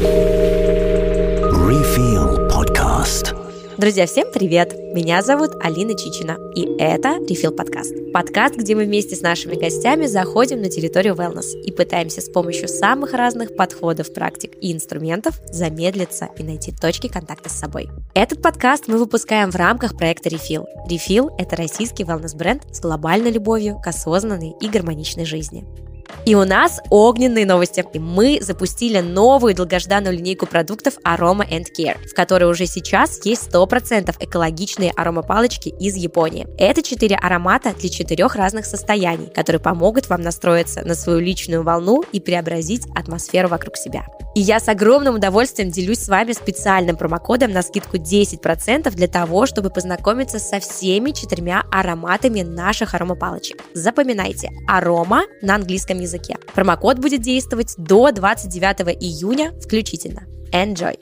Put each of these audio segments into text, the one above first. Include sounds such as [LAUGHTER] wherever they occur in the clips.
Refill Podcast. Друзья, всем привет! Меня зовут Алина Чичина, и это Refill подкаст. Подкаст, где мы вместе с нашими гостями заходим на территорию wellness и пытаемся с помощью самых разных подходов, практик и инструментов замедлиться и найти точки контакта с собой. Этот подкаст мы выпускаем в рамках проекта Refill. Refill – это российский wellness-бренд с глобальной любовью к осознанной и гармоничной жизни. И у нас огненные новости. Мы запустили новую долгожданную линейку продуктов Aroma and Care, в которой уже сейчас есть 100% экологичные аромапалочки из Японии. Это четыре аромата для четырех разных состояний, которые помогут вам настроиться на свою личную волну и преобразить атмосферу вокруг себя. И я с огромным удовольствием делюсь с вами специальным промокодом на скидку 10% для того, чтобы познакомиться со всеми четырьмя ароматами наших аромапалочек. Запоминайте, арома на английском языке. Промокод будет действовать до 29 июня включительно. Enjoy!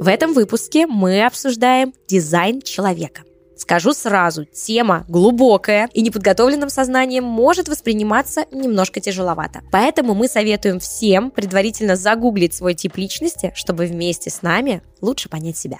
В этом выпуске мы обсуждаем дизайн человека. Скажу сразу, тема глубокая и неподготовленным сознанием может восприниматься немножко тяжеловато. Поэтому мы советуем всем предварительно загуглить свой тип личности, чтобы вместе с нами лучше понять себя.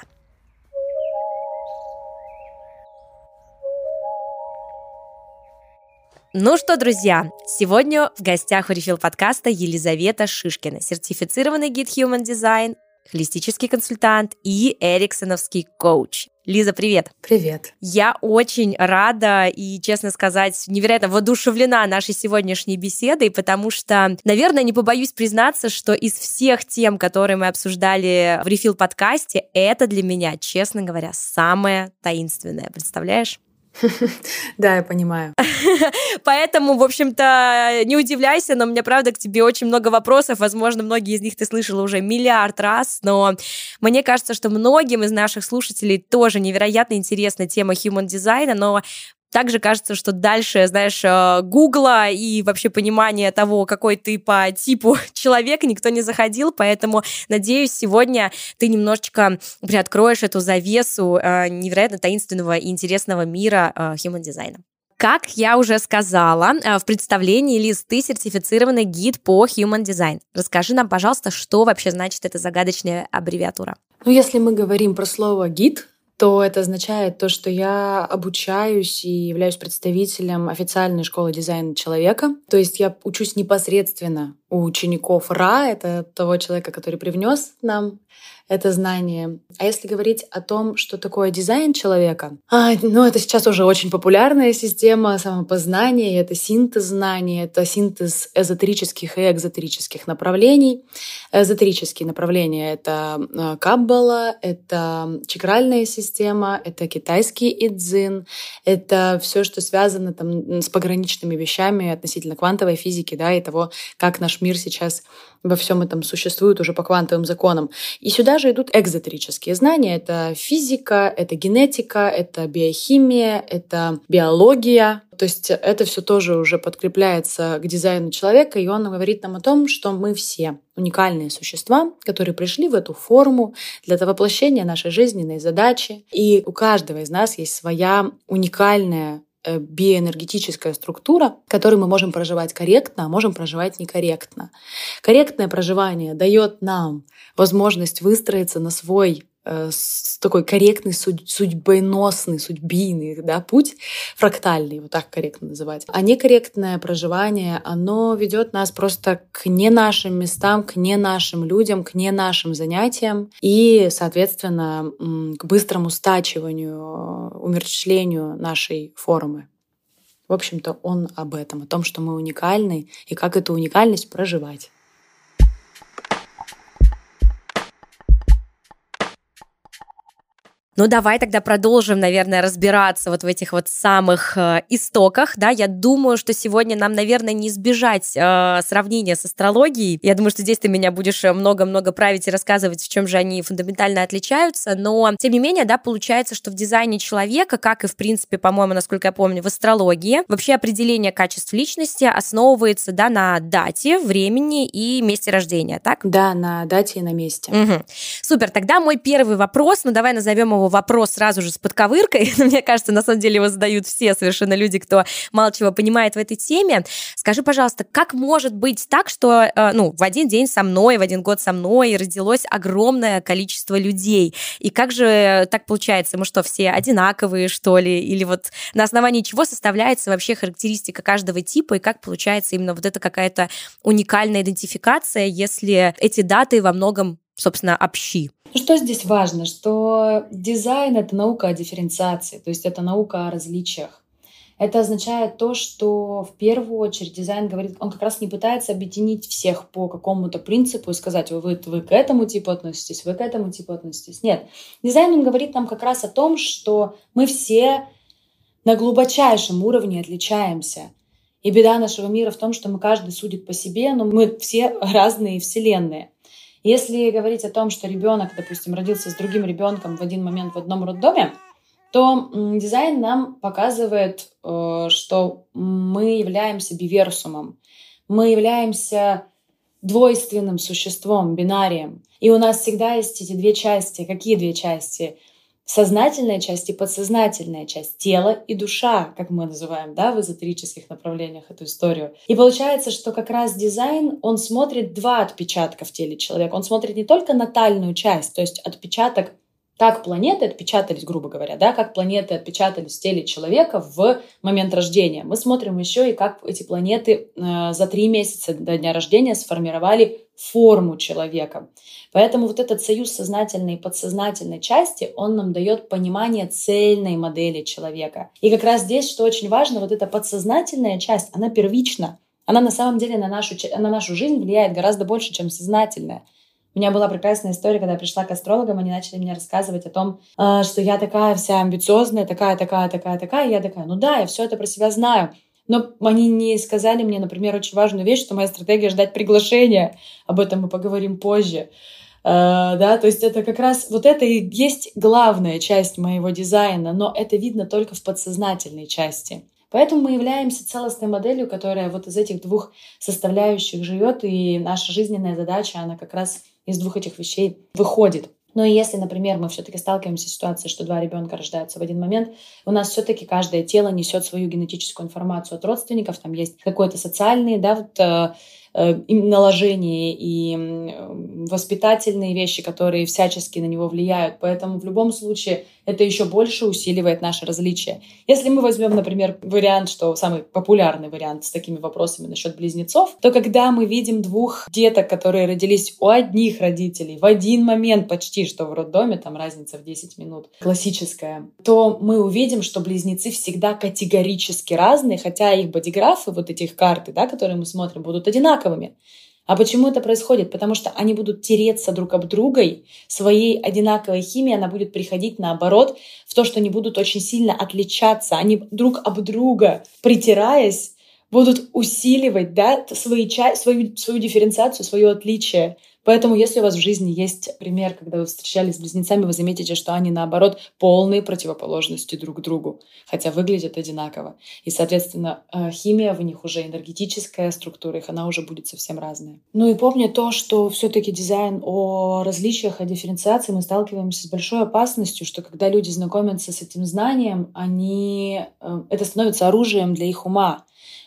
Ну что, друзья, сегодня в гостях у Refill подкаста Елизавета Шишкина, сертифицированный гид Human Design, холистический консультант и эриксоновский коуч. Лиза, привет. Привет. Я очень рада и, честно сказать, невероятно воодушевлена нашей сегодняшней беседой, потому что, наверное, не побоюсь признаться, что из всех тем, которые мы обсуждали в Refill подкасте, это для меня, честно говоря, самое таинственное. Представляешь? [LAUGHS] Да, я понимаю. [LAUGHS] Поэтому, в общем-то, не удивляйся, но у меня, правда, к тебе очень много вопросов. Возможно, многие из них ты слышала уже миллиард раз, но мне кажется, что многим из наших слушателей тоже невероятно интересна тема human дизайна, но также кажется, что дальше, знаешь, э, гугла и вообще понимание того, какой ты по типу [LAUGHS] человека, никто не заходил, поэтому, надеюсь, сегодня ты немножечко приоткроешь эту завесу э, невероятно таинственного и интересного мира э, human дизайна. Как я уже сказала в представлении, Лиз, ты сертифицированный гид по Human Design. Расскажи нам, пожалуйста, что вообще значит эта загадочная аббревиатура. Ну, если мы говорим про слово гид, то это означает то, что я обучаюсь и являюсь представителем официальной школы дизайна человека. То есть я учусь непосредственно у учеников РА, это того человека, который привнес нам это знание. А если говорить о том, что такое дизайн человека, а, ну, это сейчас уже очень популярная система самопознания, это синтез знаний, это синтез эзотерических и экзотерических направлений. Эзотерические направления — это э, каббала, это чакральная система, это китайский идзин, это все, что связано там с пограничными вещами относительно квантовой физики, да, и того, как наш мир сейчас во всем этом существует уже по квантовым законам. И сюда же идут экзотерические знания. Это физика, это генетика, это биохимия, это биология. То есть это все тоже уже подкрепляется к дизайну человека, и он говорит нам о том, что мы все уникальные существа, которые пришли в эту форму для воплощения нашей жизненной задачи. И у каждого из нас есть своя уникальная биоэнергетическая структура, которую мы можем проживать корректно, а можем проживать некорректно. Корректное проживание дает нам возможность выстроиться на свой Э, такой корректный, судьбоносный, судьбийный да, путь, фрактальный, вот так корректно называть. А некорректное проживание, оно ведет нас просто к не нашим местам, к не нашим людям, к не нашим занятиям и, соответственно, к быстрому стачиванию, умерщвлению нашей формы. В общем-то, он об этом, о том, что мы уникальны и как эту уникальность проживать. Ну, давай тогда продолжим, наверное, разбираться вот в этих вот самых э, истоках, да, я думаю, что сегодня нам, наверное, не избежать э, сравнения с астрологией, я думаю, что здесь ты меня будешь много-много править и рассказывать, в чем же они фундаментально отличаются, но, тем не менее, да, получается, что в дизайне человека, как и, в принципе, по-моему, насколько я помню, в астрологии, вообще определение качеств личности основывается, да, на дате, времени и месте рождения, так? Да, на дате и на месте. Угу. Супер, тогда мой первый вопрос, ну, давай назовем его вопрос сразу же с подковыркой. [LAUGHS] Мне кажется, на самом деле его задают все совершенно люди, кто мало чего понимает в этой теме. Скажи, пожалуйста, как может быть так, что э, ну, в один день со мной, в один год со мной родилось огромное количество людей? И как же так получается? Мы что, все одинаковые, что ли? Или вот на основании чего составляется вообще характеристика каждого типа, и как получается именно вот эта какая-то уникальная идентификация, если эти даты во многом собственно, общи. Ну, что здесь важно? Что дизайн — это наука о дифференциации, то есть это наука о различиях. Это означает то, что в первую очередь дизайн говорит, он как раз не пытается объединить всех по какому-то принципу и сказать, вы, вы, к этому типу относитесь, вы к этому типу относитесь. Нет. Дизайн, он говорит нам как раз о том, что мы все на глубочайшем уровне отличаемся. И беда нашего мира в том, что мы каждый судит по себе, но мы все разные вселенные. Если говорить о том, что ребенок, допустим, родился с другим ребенком в один момент в одном роддоме, то дизайн нам показывает, э, что мы являемся биверсумом, мы являемся двойственным существом, бинарием. И у нас всегда есть эти две части. Какие две части? Сознательная часть и подсознательная часть, тело и душа, как мы называем, да, в эзотерических направлениях эту историю. И получается, что как раз дизайн, он смотрит два отпечатка в теле человека. Он смотрит не только натальную часть, то есть отпечаток как планеты отпечатались, грубо говоря, да, как планеты отпечатались в теле человека в момент рождения. Мы смотрим еще и как эти планеты э, за три месяца до дня рождения сформировали форму человека. Поэтому вот этот союз сознательной и подсознательной части, он нам дает понимание цельной модели человека. И как раз здесь, что очень важно, вот эта подсознательная часть, она первична. Она на самом деле на нашу, на нашу жизнь влияет гораздо больше, чем сознательная. У меня была прекрасная история, когда я пришла к астрологам, они начали мне рассказывать о том, э, что я такая вся амбициозная, такая, такая, такая, такая. И я такая, ну да, я все это про себя знаю. Но они не сказали мне, например, очень важную вещь, что моя стратегия ждать приглашения. Об этом мы поговорим позже. Uh, да, то есть это как раз вот это и есть главная часть моего дизайна, но это видно только в подсознательной части. Поэтому мы являемся целостной моделью, которая вот из этих двух составляющих живет, и наша жизненная задача, она как раз из двух этих вещей выходит. Но если, например, мы все-таки сталкиваемся с ситуацией, что два ребенка рождаются в один момент, у нас все-таки каждое тело несет свою генетическую информацию от родственников, там есть какой-то социальный, да, вот, э, Э, наложения и воспитательные вещи, которые всячески на него влияют. Поэтому в любом случае это еще больше усиливает наше различие. Если мы возьмем, например, вариант, что самый популярный вариант с такими вопросами насчет близнецов, то когда мы видим двух деток, которые родились у одних родителей в один момент почти, что в роддоме, там разница в 10 минут, классическая, то мы увидим, что близнецы всегда категорически разные, хотя их бодиграфы, вот этих карты, да, которые мы смотрим, будут одинаковыми. А почему это происходит? Потому что они будут тереться друг об другой, своей одинаковой химией она будет приходить наоборот в то, что они будут очень сильно отличаться. Они друг об друга, притираясь, будут усиливать да, свои, свою, свою дифференциацию, свое отличие. Поэтому, если у вас в жизни есть пример, когда вы встречались с близнецами, вы заметите, что они, наоборот, полные противоположности друг другу, хотя выглядят одинаково. И, соответственно, э, химия в них уже энергетическая структура их, она уже будет совсем разная. Ну и помня то, что все-таки дизайн о различиях, о дифференциации, мы сталкиваемся с большой опасностью, что когда люди знакомятся с этим знанием, они... Э, это становится оружием для их ума,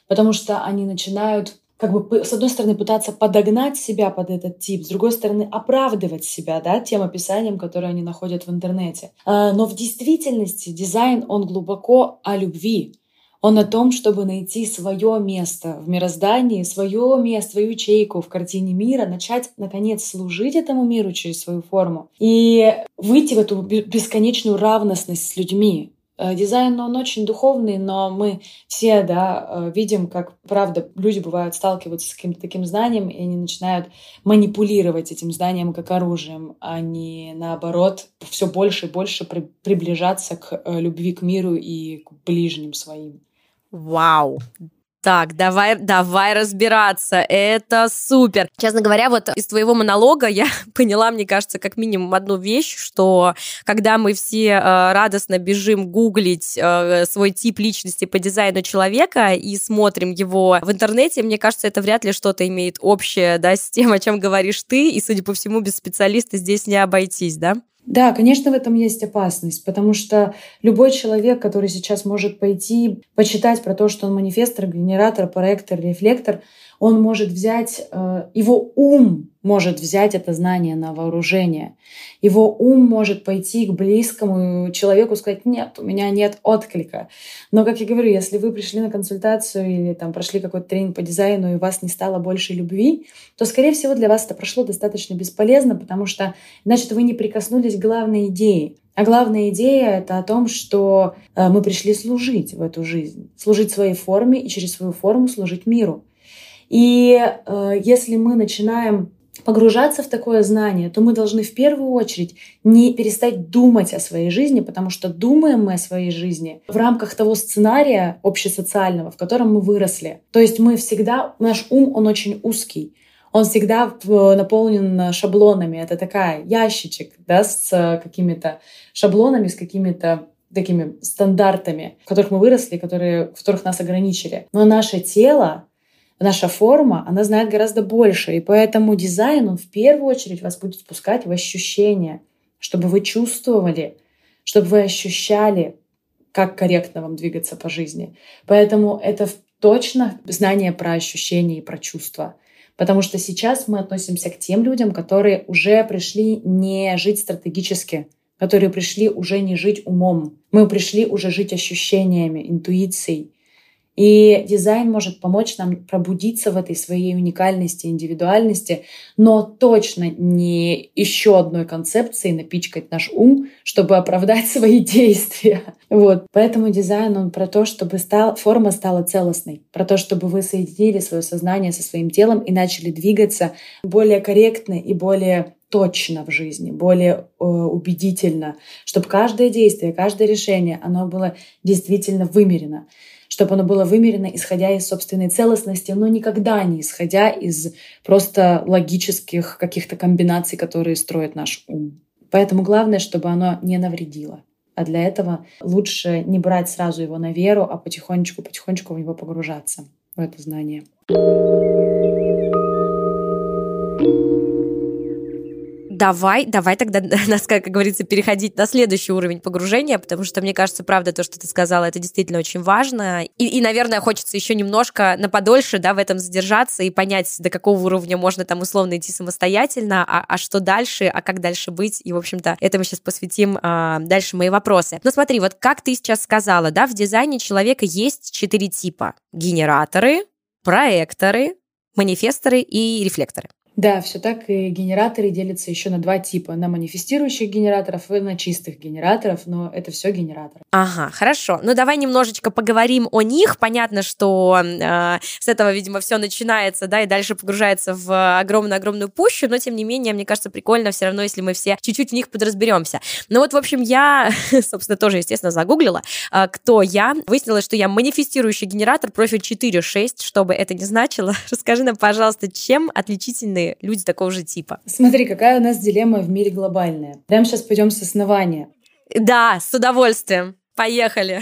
потому что они начинают как бы, с одной стороны, пытаться подогнать себя под этот тип, с другой стороны, оправдывать себя, да, тем описанием, которое они находят в интернете. А, но в действительности дизайн, он глубоко о любви. Он о том, чтобы найти свое место в мироздании, свое место, свою ячейку в картине мира, начать, наконец, служить этому миру через свою форму и выйти в эту бесконечную равностность с людьми, дизайн, он очень духовный, но мы все, да, э, видим, как, правда, люди бывают сталкиваются с каким-то таким знанием, и они начинают манипулировать этим знанием как оружием, а не, наоборот, все больше и больше при, приближаться к э, любви к миру и к ближним своим. Вау, так, давай, давай разбираться. Это супер. Честно говоря, вот из твоего монолога я [LAUGHS] поняла, мне кажется, как минимум одну вещь, что когда мы все э, радостно бежим гуглить э, свой тип личности по дизайну человека и смотрим его в интернете, мне кажется, это вряд ли что-то имеет общее, да, с тем, о чем говоришь ты, и, судя по всему, без специалиста здесь не обойтись, да? Да, конечно, в этом есть опасность, потому что любой человек, который сейчас может пойти почитать про то, что он манифестор, генератор, проектор, рефлектор, он может взять, э, его ум может взять это знание на вооружение. Его ум может пойти к близкому человеку и сказать, нет, у меня нет отклика. Но, как я говорю, если вы пришли на консультацию или там прошли какой-то тренинг по дизайну и у вас не стало больше любви, то, скорее всего, для вас это прошло достаточно бесполезно, потому что, значит, вы не прикоснулись к главной идее. А главная идея — это о том, что э, мы пришли служить в эту жизнь, служить своей форме и через свою форму служить миру. И э, если мы начинаем погружаться в такое знание, то мы должны в первую очередь не перестать думать о своей жизни, потому что думаем мы о своей жизни в рамках того сценария общесоциального, в котором мы выросли. То есть мы всегда, наш ум, он очень узкий. Он всегда наполнен шаблонами. Это такая ящичек да, с какими-то шаблонами, с какими-то такими стандартами, в которых мы выросли, которые, в которых нас ограничили. Но наше тело, наша форма, она знает гораздо больше. И поэтому дизайн, он в первую очередь вас будет спускать в ощущения, чтобы вы чувствовали, чтобы вы ощущали, как корректно вам двигаться по жизни. Поэтому это точно знание про ощущения и про чувства. Потому что сейчас мы относимся к тем людям, которые уже пришли не жить стратегически, которые пришли уже не жить умом. Мы пришли уже жить ощущениями, интуицией. И дизайн может помочь нам пробудиться в этой своей уникальности, индивидуальности, но точно не еще одной концепцией напичкать наш ум, чтобы оправдать [LAUGHS] свои действия. Вот. Поэтому дизайн, он про то, чтобы стал, форма стала целостной, про то, чтобы вы соединили свое сознание со своим телом и начали двигаться более корректно и более точно в жизни, более э, убедительно, чтобы каждое действие, каждое решение, оно было действительно вымерено чтобы оно было вымерено, исходя из собственной целостности, но никогда не исходя из просто логических каких-то комбинаций, которые строит наш ум. Поэтому главное, чтобы оно не навредило. А для этого лучше не брать сразу его на веру, а потихонечку-потихонечку в него погружаться, в это знание. Давай, давай тогда, [LAUGHS] нас, как говорится, переходить на следующий уровень погружения, потому что, мне кажется, правда, то, что ты сказала, это действительно очень важно. И, и наверное, хочется еще немножко на подольше, да, в этом задержаться и понять, до какого уровня можно там условно идти самостоятельно, а, а что дальше, а как дальше быть. И, в общем-то, этому сейчас посвятим а, дальше мои вопросы. Но смотри, вот как ты сейчас сказала, да, в дизайне человека есть четыре типа. Генераторы, проекторы, манифесторы и рефлекторы. Да, все так. И генераторы делятся еще на два типа. На манифестирующих генераторов и на чистых генераторов, но это все генераторы. Ага, хорошо. Ну давай немножечко поговорим о них. Понятно, что э, с этого, видимо, все начинается, да, и дальше погружается в огромную-огромную пущу, но тем не менее, мне кажется, прикольно все равно, если мы все чуть-чуть в них подразберемся. Ну вот, в общем, я, [LAUGHS] собственно, тоже, естественно, загуглила, э, кто я. Выяснилось, что я манифестирующий генератор профиль 4.6, что бы это ни значило. [LAUGHS] Расскажи нам, пожалуйста, чем отличительны разные люди такого же типа. Смотри, какая у нас дилемма в мире глобальная. Прямо сейчас пойдем с основания. Да, с удовольствием. Поехали.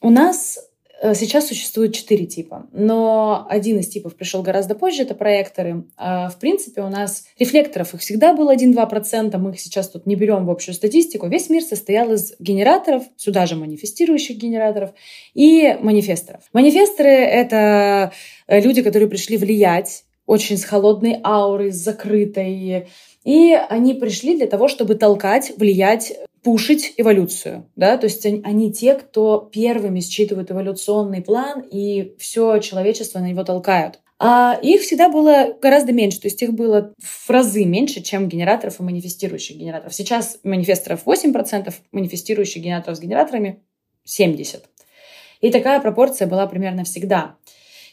У нас э, Сейчас существует четыре типа, но один из типов пришел гораздо позже, это проекторы. А в принципе, у нас рефлекторов их всегда было 1-2%, мы их сейчас тут не берем в общую статистику. Весь мир состоял из генераторов, сюда же манифестирующих генераторов и манифесторов. Манифесторы — это э, люди, которые пришли влиять очень с холодной аурой, с закрытой. И они пришли для того, чтобы толкать, влиять, пушить эволюцию. Да? То есть они, те, кто первыми считывают эволюционный план, и все человечество на него толкают. А их всегда было гораздо меньше, то есть их было в разы меньше, чем генераторов и манифестирующих генераторов. Сейчас манифесторов 8%, манифестирующих генераторов с генераторами 70%. И такая пропорция была примерно всегда.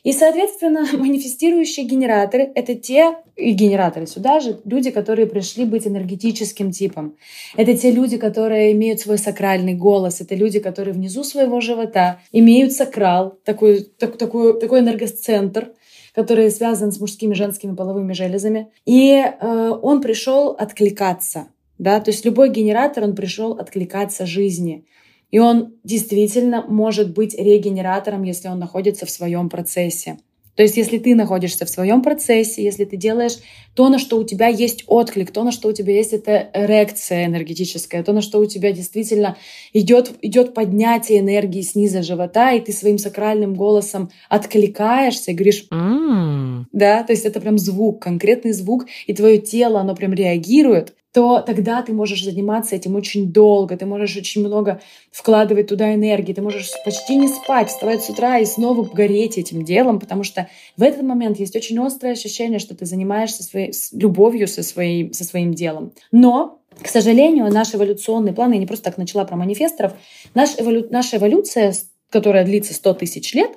И, соответственно, [LAUGHS] манифестирующие генераторы — это те, и генераторы сюда же, люди, которые пришли быть энергетическим типом. Это те люди, которые имеют свой сакральный голос. Это люди, которые внизу своего живота имеют сакрал, такой, так, такой, такой энергоцентр, который связан с мужскими женскими половыми железами. И э, он пришел откликаться. Да? То есть любой генератор, он пришел откликаться жизни. И он действительно может быть регенератором, если он находится в своем процессе. То есть, если ты находишься в своем процессе, если ты делаешь то, на что у тебя есть отклик, то, на что у тебя есть эта эрекция энергетическая, то, на что у тебя действительно идет, идет поднятие энергии снизу живота, и ты своим сакральным голосом откликаешься и говоришь mm. да, то есть это прям звук, конкретный звук, и твое тело, оно прям реагирует, то тогда ты можешь заниматься этим очень долго, ты можешь очень много вкладывать туда энергии, ты можешь почти не спать, вставать с утра и снова гореть этим делом, потому что в этот момент есть очень острое ощущение, что ты занимаешься своей любовью со, своей, со своим делом. Но к сожалению, наш эволюционный план, я не просто так начала про манифесторов, наш эволю, наша эволюция, которая длится 100 тысяч лет,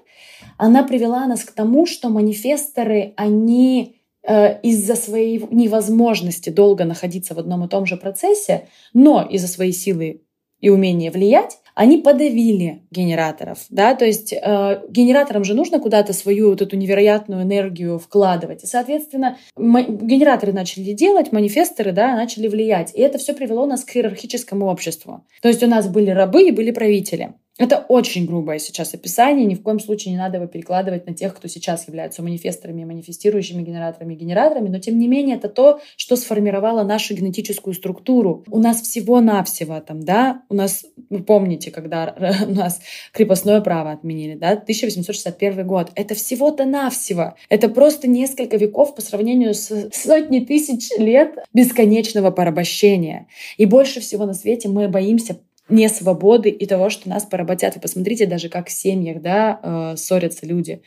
она привела нас к тому, что манифесторы, они из-за своей невозможности долго находиться в одном и том же процессе, но из-за своей силы и умения влиять, они подавили генераторов, да, то есть э, генераторам же нужно куда-то свою вот эту невероятную энергию вкладывать, и, соответственно, генераторы начали делать, манифесторы, да, начали влиять, и это все привело нас к иерархическому обществу. То есть у нас были рабы и были правители. Это очень грубое сейчас описание, ни в коем случае не надо его перекладывать на тех, кто сейчас являются манифесторами, манифестирующими генераторами генераторами, но тем не менее это то, что сформировало нашу генетическую структуру. У нас всего-навсего там, да, у нас, вы помните, когда [LAUGHS] у нас крепостное право отменили, да, 1861 год, это всего-то навсего, это просто несколько веков по сравнению с сотней тысяч лет бесконечного порабощения. И больше всего на свете мы боимся не свободы и того, что нас поработят. Вы посмотрите даже, как в семьях да, э, ссорятся люди.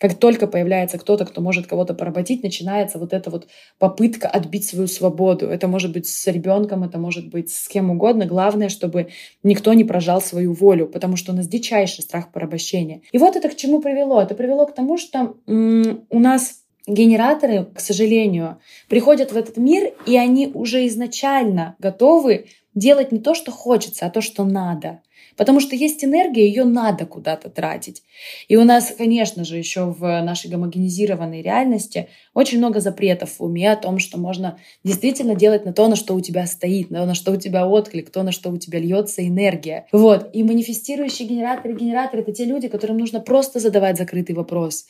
Как только появляется кто-то, кто может кого-то поработить, начинается вот эта вот попытка отбить свою свободу. Это может быть с ребенком, это может быть с кем угодно. Главное, чтобы никто не прожал свою волю, потому что у нас дичайший страх порабощения. И вот это к чему привело? Это привело к тому, что м- у нас генераторы, к сожалению, приходят в этот мир, и они уже изначально готовы делать не то, что хочется, а то, что надо. Потому что есть энергия, ее надо куда-то тратить. И у нас, конечно же, еще в нашей гомогенизированной реальности очень много запретов в уме о том, что можно действительно делать на то, на что у тебя стоит, на, на что у тебя отклик, то, на что у тебя льется энергия. Вот. И манифестирующие генераторы, генераторы — это те люди, которым нужно просто задавать закрытый вопрос.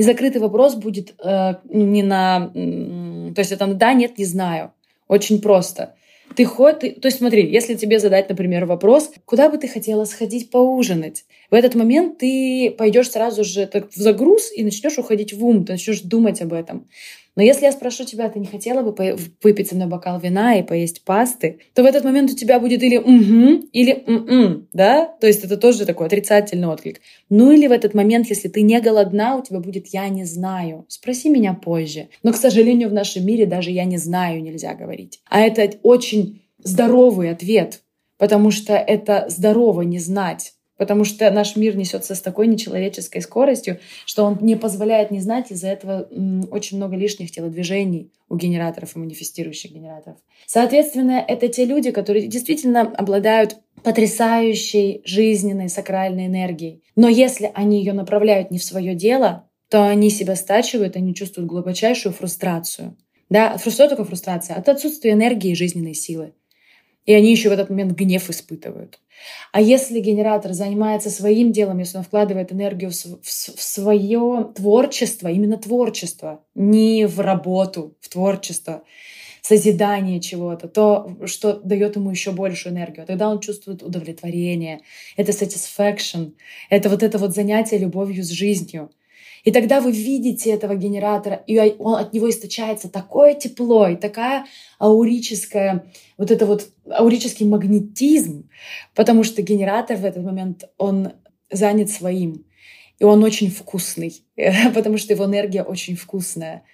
И закрытый вопрос будет э, не на... Э, то есть это да, нет, не знаю. Очень просто. Ты ходишь, то есть смотри, если тебе задать, например, вопрос, куда бы ты хотела сходить поужинать, в этот момент ты пойдешь сразу же так в загруз и начнешь уходить в ум, ты начнешь думать об этом. Но если я спрошу тебя, ты не хотела бы выпить со мной бокал вина и поесть пасты, то в этот момент у тебя будет или угу, или м да? То есть это тоже такой отрицательный отклик. Ну или в этот момент, если ты не голодна, у тебя будет я не знаю. Спроси меня позже. Но, к сожалению, в нашем мире даже я не знаю нельзя говорить. А это очень здоровый ответ, потому что это здорово не знать потому что наш мир несется с такой нечеловеческой скоростью, что он не позволяет не знать, из-за этого очень много лишних телодвижений у генераторов и манифестирующих генераторов. Соответственно, это те люди, которые действительно обладают потрясающей жизненной сакральной энергией. Но если они ее направляют не в свое дело, то они себя стачивают, они чувствуют глубочайшую фрустрацию. Да, что такое фрустрация? От отсутствия энергии и жизненной силы. И они еще в этот момент гнев испытывают. А если генератор занимается своим делом, если он вкладывает энергию в, свое творчество, именно творчество, не в работу, в творчество, созидание чего-то, то, что дает ему еще большую энергию. Тогда он чувствует удовлетворение, это satisfaction, это вот это вот занятие любовью с жизнью. И тогда вы видите этого генератора, и он, от него источается такое тепло и такая аурическая, вот это вот аурический магнетизм, потому что генератор в этот момент, он занят своим. И он очень вкусный, [LAUGHS] потому что его энергия очень вкусная.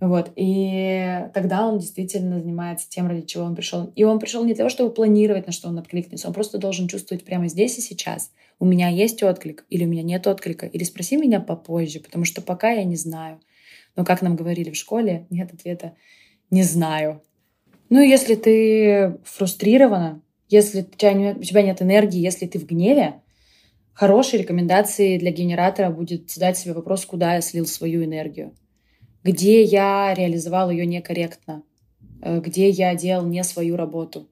Вот. И тогда он действительно занимается тем, ради чего он пришел. И он пришел не для того, чтобы планировать, на что он откликнется. Он просто должен чувствовать прямо здесь и сейчас — у меня есть отклик или у меня нет отклика, или спроси меня попозже, потому что пока я не знаю. Но как нам говорили в школе, нет ответа «не знаю». Ну, если ты фрустрирована, если у тебя, нет, у тебя нет энергии, если ты в гневе, хорошей рекомендацией для генератора будет задать себе вопрос, куда я слил свою энергию, где я реализовал ее некорректно, э, где я делал не свою работу.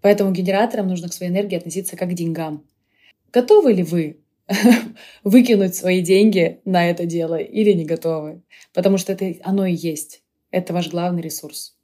Поэтому генераторам нужно к своей энергии относиться как к деньгам. Готовы ли вы [LAUGHS] выкинуть свои деньги на это дело или не готовы. Потому что это оно и есть. Это ваш главный ресурс.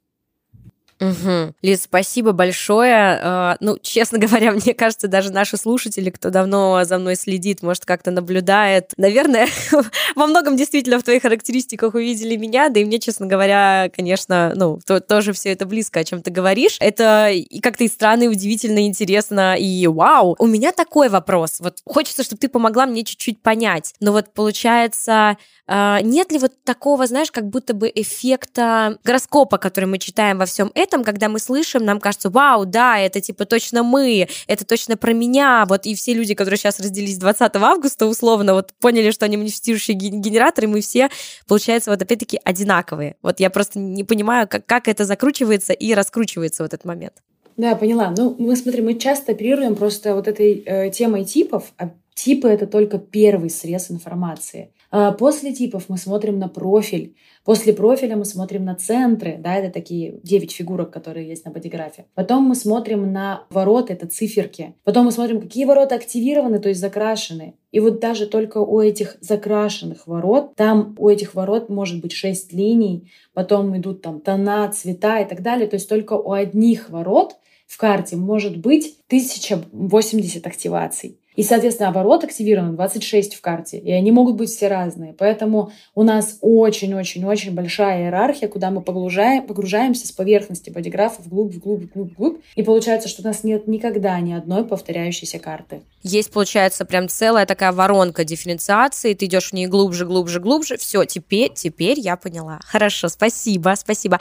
Угу. Лиз, спасибо большое. А, ну, честно [LAUGHS] говоря, мне кажется, даже наши слушатели, кто давно за мной следит, может, как-то наблюдает, наверное, [LAUGHS] во многом действительно в твоих характеристиках увидели меня, да и мне, честно говоря, конечно, ну, то, тоже все это близко, о чем ты говоришь. Это и как-то и странно, и удивительно, и интересно, и вау. У меня такой вопрос. Вот хочется, чтобы ты помогла мне чуть-чуть понять. Но вот получается, а, нет ли вот такого, знаешь, как будто бы эффекта гороскопа, который мы читаем во всем этом, когда мы слышим, нам кажется, вау, да, это типа точно мы, это точно про меня, вот и все люди, которые сейчас разделились 20 августа, условно, вот поняли, что они манифестирующие генераторы, мы все, получается, вот опять-таки одинаковые. Вот я просто не понимаю, как, как это закручивается и раскручивается в этот момент. Да, поняла. Ну, мы смотрим, мы часто оперируем просто вот этой э, темой типов, а типы — это только первый срез информации. А, после типов мы смотрим на профиль. После профиля мы смотрим на центры, да, это такие 9 фигурок, которые есть на бодиграфе. Потом мы смотрим на ворота, это циферки. Потом мы смотрим, какие ворота активированы, то есть закрашены. И вот даже только у этих закрашенных ворот, там у этих ворот может быть 6 линий, потом идут там тона, цвета и так далее. То есть только у одних ворот в карте может быть 1080 активаций. И, соответственно, оборот активирован 26 в карте, и они могут быть все разные. Поэтому у нас очень-очень-очень большая иерархия, куда мы погружаем, погружаемся с поверхности бодиграфа вглубь, вглубь, вглубь, вглубь. И получается, что у нас нет никогда ни одной повторяющейся карты. Есть, получается, прям целая такая воронка дифференциации, ты идешь в ней глубже, глубже, глубже. Все, теперь, теперь я поняла. Хорошо, спасибо, спасибо.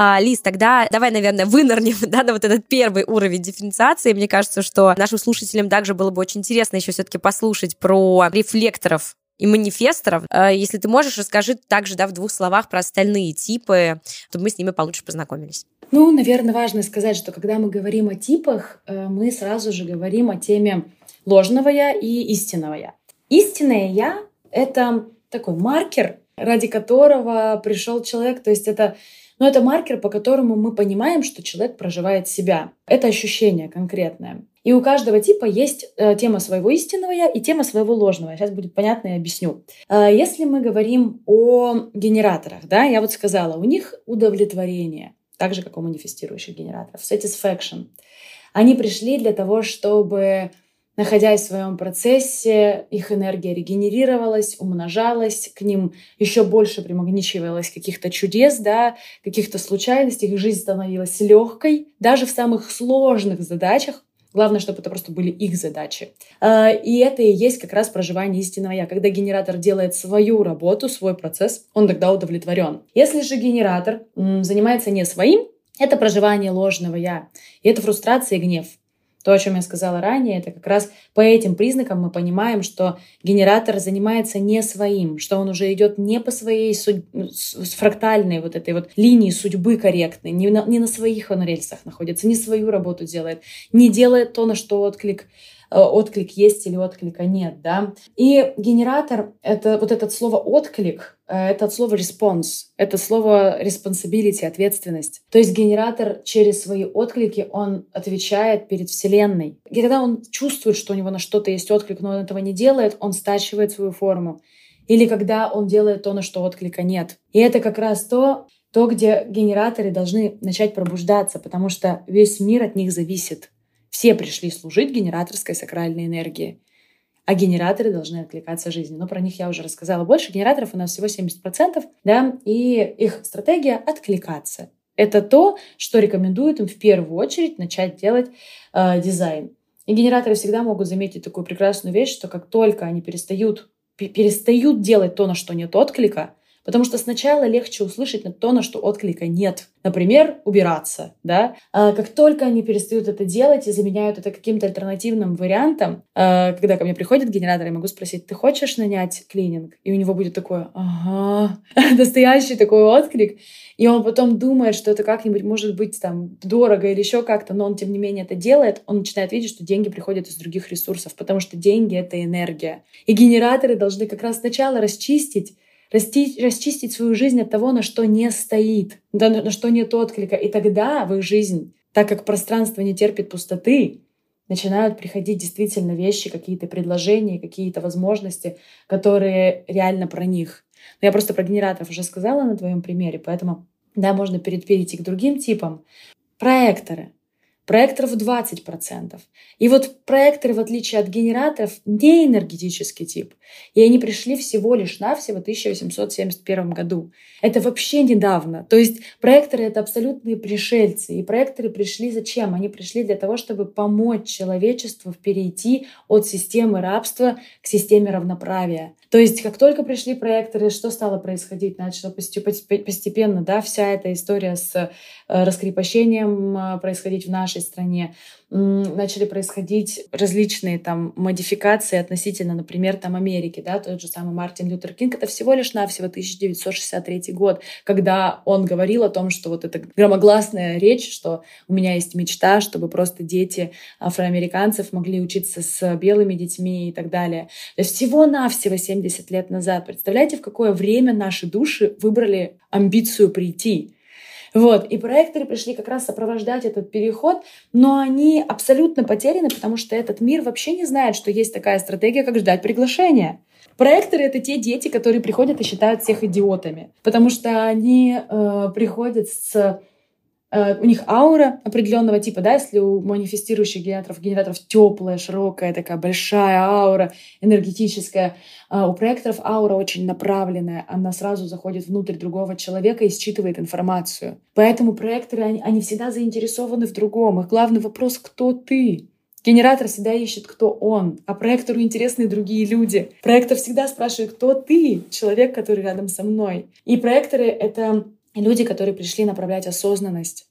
А, Лиз, тогда давай, наверное, вынырнем [LAUGHS] да, на вот этот первый уровень дифференциации. Мне кажется, что нашим слушателям также было бы очень интересно еще все-таки послушать про рефлекторов и манифесторов. А, если ты можешь, расскажи также да, в двух словах про остальные типы, чтобы мы с ними получше познакомились. Ну, наверное, важно сказать, что когда мы говорим о типах, э, мы сразу же говорим о теме ложного я и истинного я. Истинное я — это такой маркер, ради которого пришел человек, то есть это но это маркер, по которому мы понимаем, что человек проживает себя. Это ощущение конкретное. И у каждого типа есть э, тема своего истинного я и тема своего ложного. Сейчас будет понятно, я объясню. Э, если мы говорим о генераторах, да, я вот сказала, у них удовлетворение, так же, как у манифестирующих генераторов, satisfaction. Они пришли для того, чтобы находясь в своем процессе, их энергия регенерировалась, умножалась, к ним еще больше примагничивалось каких-то чудес, да, каких-то случайностей, их жизнь становилась легкой, даже в самых сложных задачах. Главное, чтобы это просто были их задачи. А, и это и есть как раз проживание истинного я. Когда генератор делает свою работу, свой процесс, он тогда удовлетворен. Если же генератор занимается не своим, это проживание ложного я. И это фрустрация и гнев. То, о чем я сказала ранее, это как раз по этим признакам мы понимаем, что генератор занимается не своим, что он уже идет не по своей судь... фрактальной вот этой вот линии судьбы корректной, не на, не на своих он рельсах находится, не свою работу делает, не делает то, на что отклик отклик есть или отклика нет, да. И генератор — это вот это слово «отклик», э, это от слова response, это слово responsibility, ответственность. То есть генератор через свои отклики, он отвечает перед Вселенной. И когда он чувствует, что у него на что-то есть отклик, но он этого не делает, он стачивает свою форму. Или когда он делает то, на что отклика нет. И это как раз то, то, где генераторы должны начать пробуждаться, потому что весь мир от них зависит. Все пришли служить генераторской сакральной энергии. А генераторы должны откликаться жизнью. Но про них я уже рассказала больше. Генераторов у нас всего 70%, да, и их стратегия — откликаться. Это то, что рекомендует им в первую очередь начать делать э, дизайн. И генераторы всегда могут заметить такую прекрасную вещь, что как только они перестают, перестают делать то, на что нет отклика, Потому что сначала легче услышать то, на что отклика нет. Например, убираться. Да? А как только они перестают это делать и заменяют это каким-то альтернативным вариантом, а, когда ко мне приходит генератор, я могу спросить, ты хочешь нанять клининг? И у него будет такое, ага, [LAUGHS] настоящий такой отклик. И он потом думает, что это как-нибудь может быть там дорого или еще как-то, но он тем не менее это делает, он начинает видеть, что деньги приходят из других ресурсов, потому что деньги — это энергия. И генераторы должны как раз сначала расчистить расти, расчистить свою жизнь от того, на что не стоит, да, на что нет отклика. И тогда в их жизнь, так как пространство не терпит пустоты, начинают приходить действительно вещи, какие-то предложения, какие-то возможности, которые реально про них. Но я просто про генераторов уже сказала на твоем примере, поэтому да, можно перейти к другим типам. Проекторы. Проекторов 20%. И вот проекторы, в отличие от генераторов, не энергетический тип. И они пришли всего лишь навсего в 1871 году. Это вообще недавно. То есть проекторы — это абсолютные пришельцы. И проекторы пришли зачем? Они пришли для того, чтобы помочь человечеству перейти от системы рабства к системе равноправия. То есть, как только пришли проекторы, что стало происходить? Начала постепенно, да, вся эта история с э, раскрепощением э, происходить в нашей стране начали происходить различные там модификации относительно, например, там Америки, да, тот же самый Мартин Лютер Кинг, это всего лишь навсего 1963 год, когда он говорил о том, что вот эта громогласная речь, что у меня есть мечта, чтобы просто дети афроамериканцев могли учиться с белыми детьми и так далее. То есть всего-навсего 70 лет назад. Представляете, в какое время наши души выбрали амбицию прийти? Вот. И проекторы пришли как раз сопровождать этот переход, но они абсолютно потеряны, потому что этот мир вообще не знает, что есть такая стратегия, как ждать приглашения. Проекторы — это те дети, которые приходят и считают всех идиотами, потому что они э, приходят с у них аура определенного типа, да, если у манифестирующих генераторов, генераторов теплая, широкая, такая большая аура, энергетическая, а у проекторов аура очень направленная, она сразу заходит внутрь другого человека и считывает информацию. Поэтому проекторы, они, они всегда заинтересованы в другом. Их главный вопрос — кто ты? Генератор всегда ищет, кто он, а проектору интересны другие люди. Проектор всегда спрашивает, кто ты, человек, который рядом со мной. И проекторы — это люди, которые пришли направлять осознанность.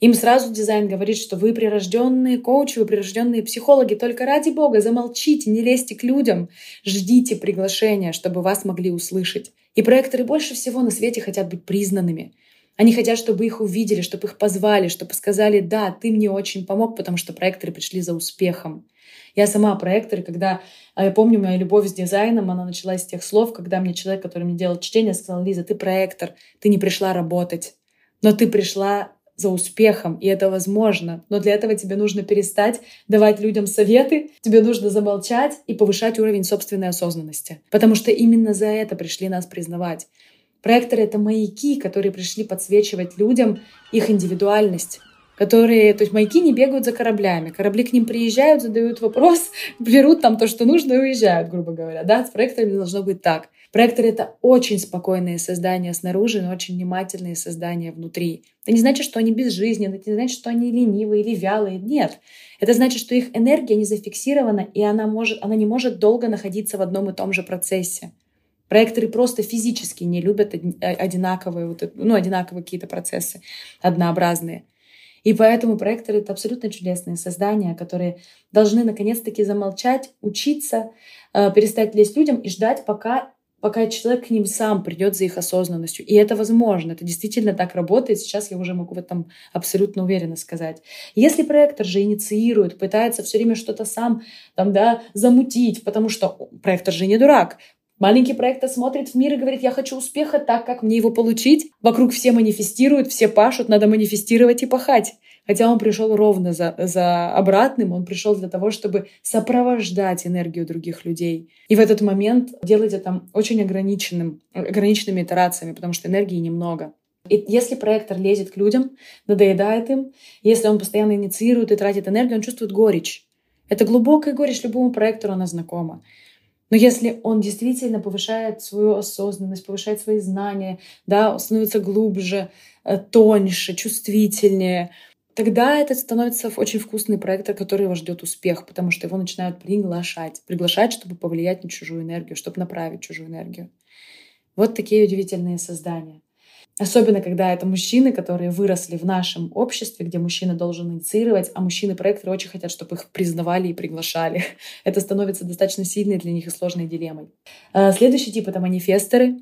Им сразу дизайн говорит, что вы прирожденные коучи, вы прирожденные психологи. Только ради бога замолчите, не лезьте к людям. Ждите приглашения, чтобы вас могли услышать. И проекторы больше всего на свете хотят быть признанными. Они хотят, чтобы их увидели, чтобы их позвали, чтобы сказали, да, ты мне очень помог, потому что проекторы пришли за успехом. Я сама проектор, когда а, я помню мою любовь с дизайном, она началась с тех слов, когда мне человек, который мне делал чтение, сказал, Лиза, ты проектор, ты не пришла работать, но ты пришла за успехом, и это возможно. Но для этого тебе нужно перестать давать людям советы, тебе нужно замолчать и повышать уровень собственной осознанности. Потому что именно за это пришли нас признавать. Проекторы — это маяки, которые пришли подсвечивать людям их индивидуальность, которые, то есть маяки не бегают за кораблями. Корабли к ним приезжают, задают вопрос, [LAUGHS] берут там то, что нужно и уезжают, грубо говоря. Да, с проекторами должно быть так. Проекторы — это очень спокойные создания снаружи, но очень внимательные создания внутри. Это не значит, что они безжизненные, это не значит, что они ленивые или вялые. Нет. Это значит, что их энергия не зафиксирована, и она, может, она не может долго находиться в одном и том же процессе. Проекторы просто физически не любят одинаковые, ну, одинаковые какие-то процессы, однообразные. И поэтому проекторы — это абсолютно чудесные создания, которые должны наконец-таки замолчать, учиться, э, перестать лезть людям и ждать, пока пока человек к ним сам придет за их осознанностью. И это возможно, это действительно так работает. Сейчас я уже могу в этом абсолютно уверенно сказать. Если проектор же инициирует, пытается все время что-то сам там, да, замутить, потому что проектор же не дурак, Маленький проект смотрит в мир и говорит, я хочу успеха так, как мне его получить. Вокруг все манифестируют, все пашут, надо манифестировать и пахать. Хотя он пришел ровно за, за обратным, он пришел для того, чтобы сопровождать энергию других людей. И в этот момент делать это очень ограниченным, ограниченными итерациями, потому что энергии немного. И если проектор лезет к людям, надоедает им, если он постоянно инициирует и тратит энергию, он чувствует горечь. Это глубокая горечь любому проектору, она знакома. Но если он действительно повышает свою осознанность, повышает свои знания, да, становится глубже, э, тоньше, чувствительнее, тогда это становится очень вкусный проект, который его ждет успех, потому что его начинают приглашать. Приглашать, чтобы повлиять на чужую энергию, чтобы направить чужую энергию. Вот такие удивительные создания. Особенно, когда это мужчины, которые выросли в нашем обществе, где мужчина должен инициировать, а мужчины-проекторы очень хотят, чтобы их признавали и приглашали. [LAUGHS] Это становится достаточно сильной для них и сложной дилеммой. А, следующий тип — это манифесторы.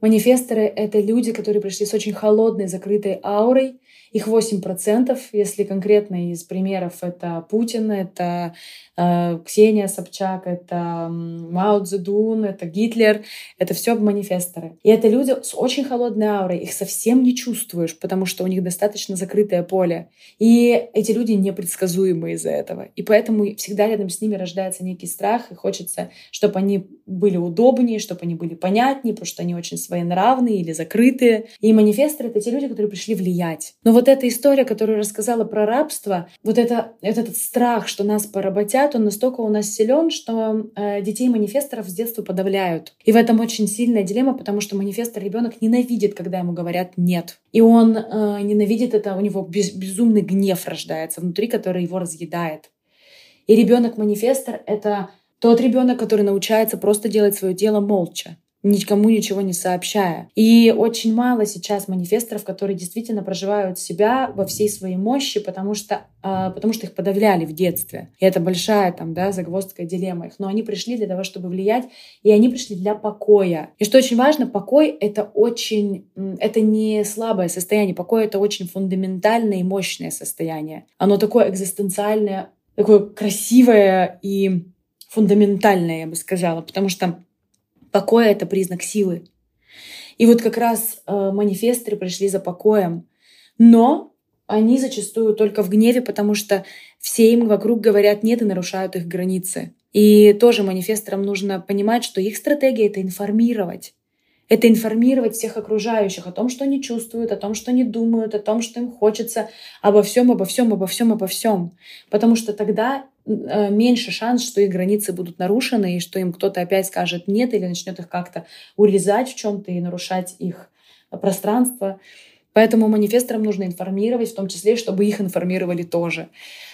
Манифесторы — это люди, которые пришли с очень холодной, закрытой аурой, их 8%, если конкретно из примеров это Путин, это э, Ксения Собчак, это Мао Цзэдун, это Гитлер, это все манифесторы. И это люди с очень холодной аурой, их совсем не чувствуешь, потому что у них достаточно закрытое поле. И эти люди непредсказуемы из-за этого. И поэтому всегда рядом с ними рождается некий страх, и хочется, чтобы они были удобнее, чтобы они были понятнее, потому что они очень своенравные или закрытые. И манифесторы — это те люди, которые пришли влиять. Но вот эта история, которую рассказала про рабство, вот это, этот страх, что нас поработят, он настолько у нас силен, что э, детей манифесторов с детства подавляют. И в этом очень сильная дилемма, потому что манифестор ребенок ненавидит, когда ему говорят «нет». И он э, ненавидит это, у него без, безумный гнев рождается внутри, который его разъедает. И ребенок-манифестор — это тот ребенок, который научается просто делать свое дело молча никому ничего не сообщая. И очень мало сейчас манифесторов, которые действительно проживают себя во всей своей мощи, потому что, э, потому что их подавляли в детстве. И это большая там, да, загвоздка, дилемма их. Но они пришли для того, чтобы влиять, и они пришли для покоя. И что очень важно, покой — это очень, это не слабое состояние. Покой — это очень фундаментальное и мощное состояние. Оно такое экзистенциальное, такое красивое и фундаментальное, я бы сказала, потому что покой — это признак силы. И вот как раз э, манифесторы пришли за покоем. Но они зачастую только в гневе, потому что все им вокруг говорят нет и нарушают их границы. И тоже манифесторам нужно понимать, что их стратегия — это информировать. Это информировать всех окружающих о том, что они чувствуют, о том, что они думают, о том, что им хочется, обо всем, обо всем, обо всем, обо всем. Потому что тогда меньше шанс, что их границы будут нарушены, и что им кто-то опять скажет нет или начнет их как-то урезать в чем-то и нарушать их пространство. Поэтому манифесторам нужно информировать, в том числе, чтобы их информировали тоже.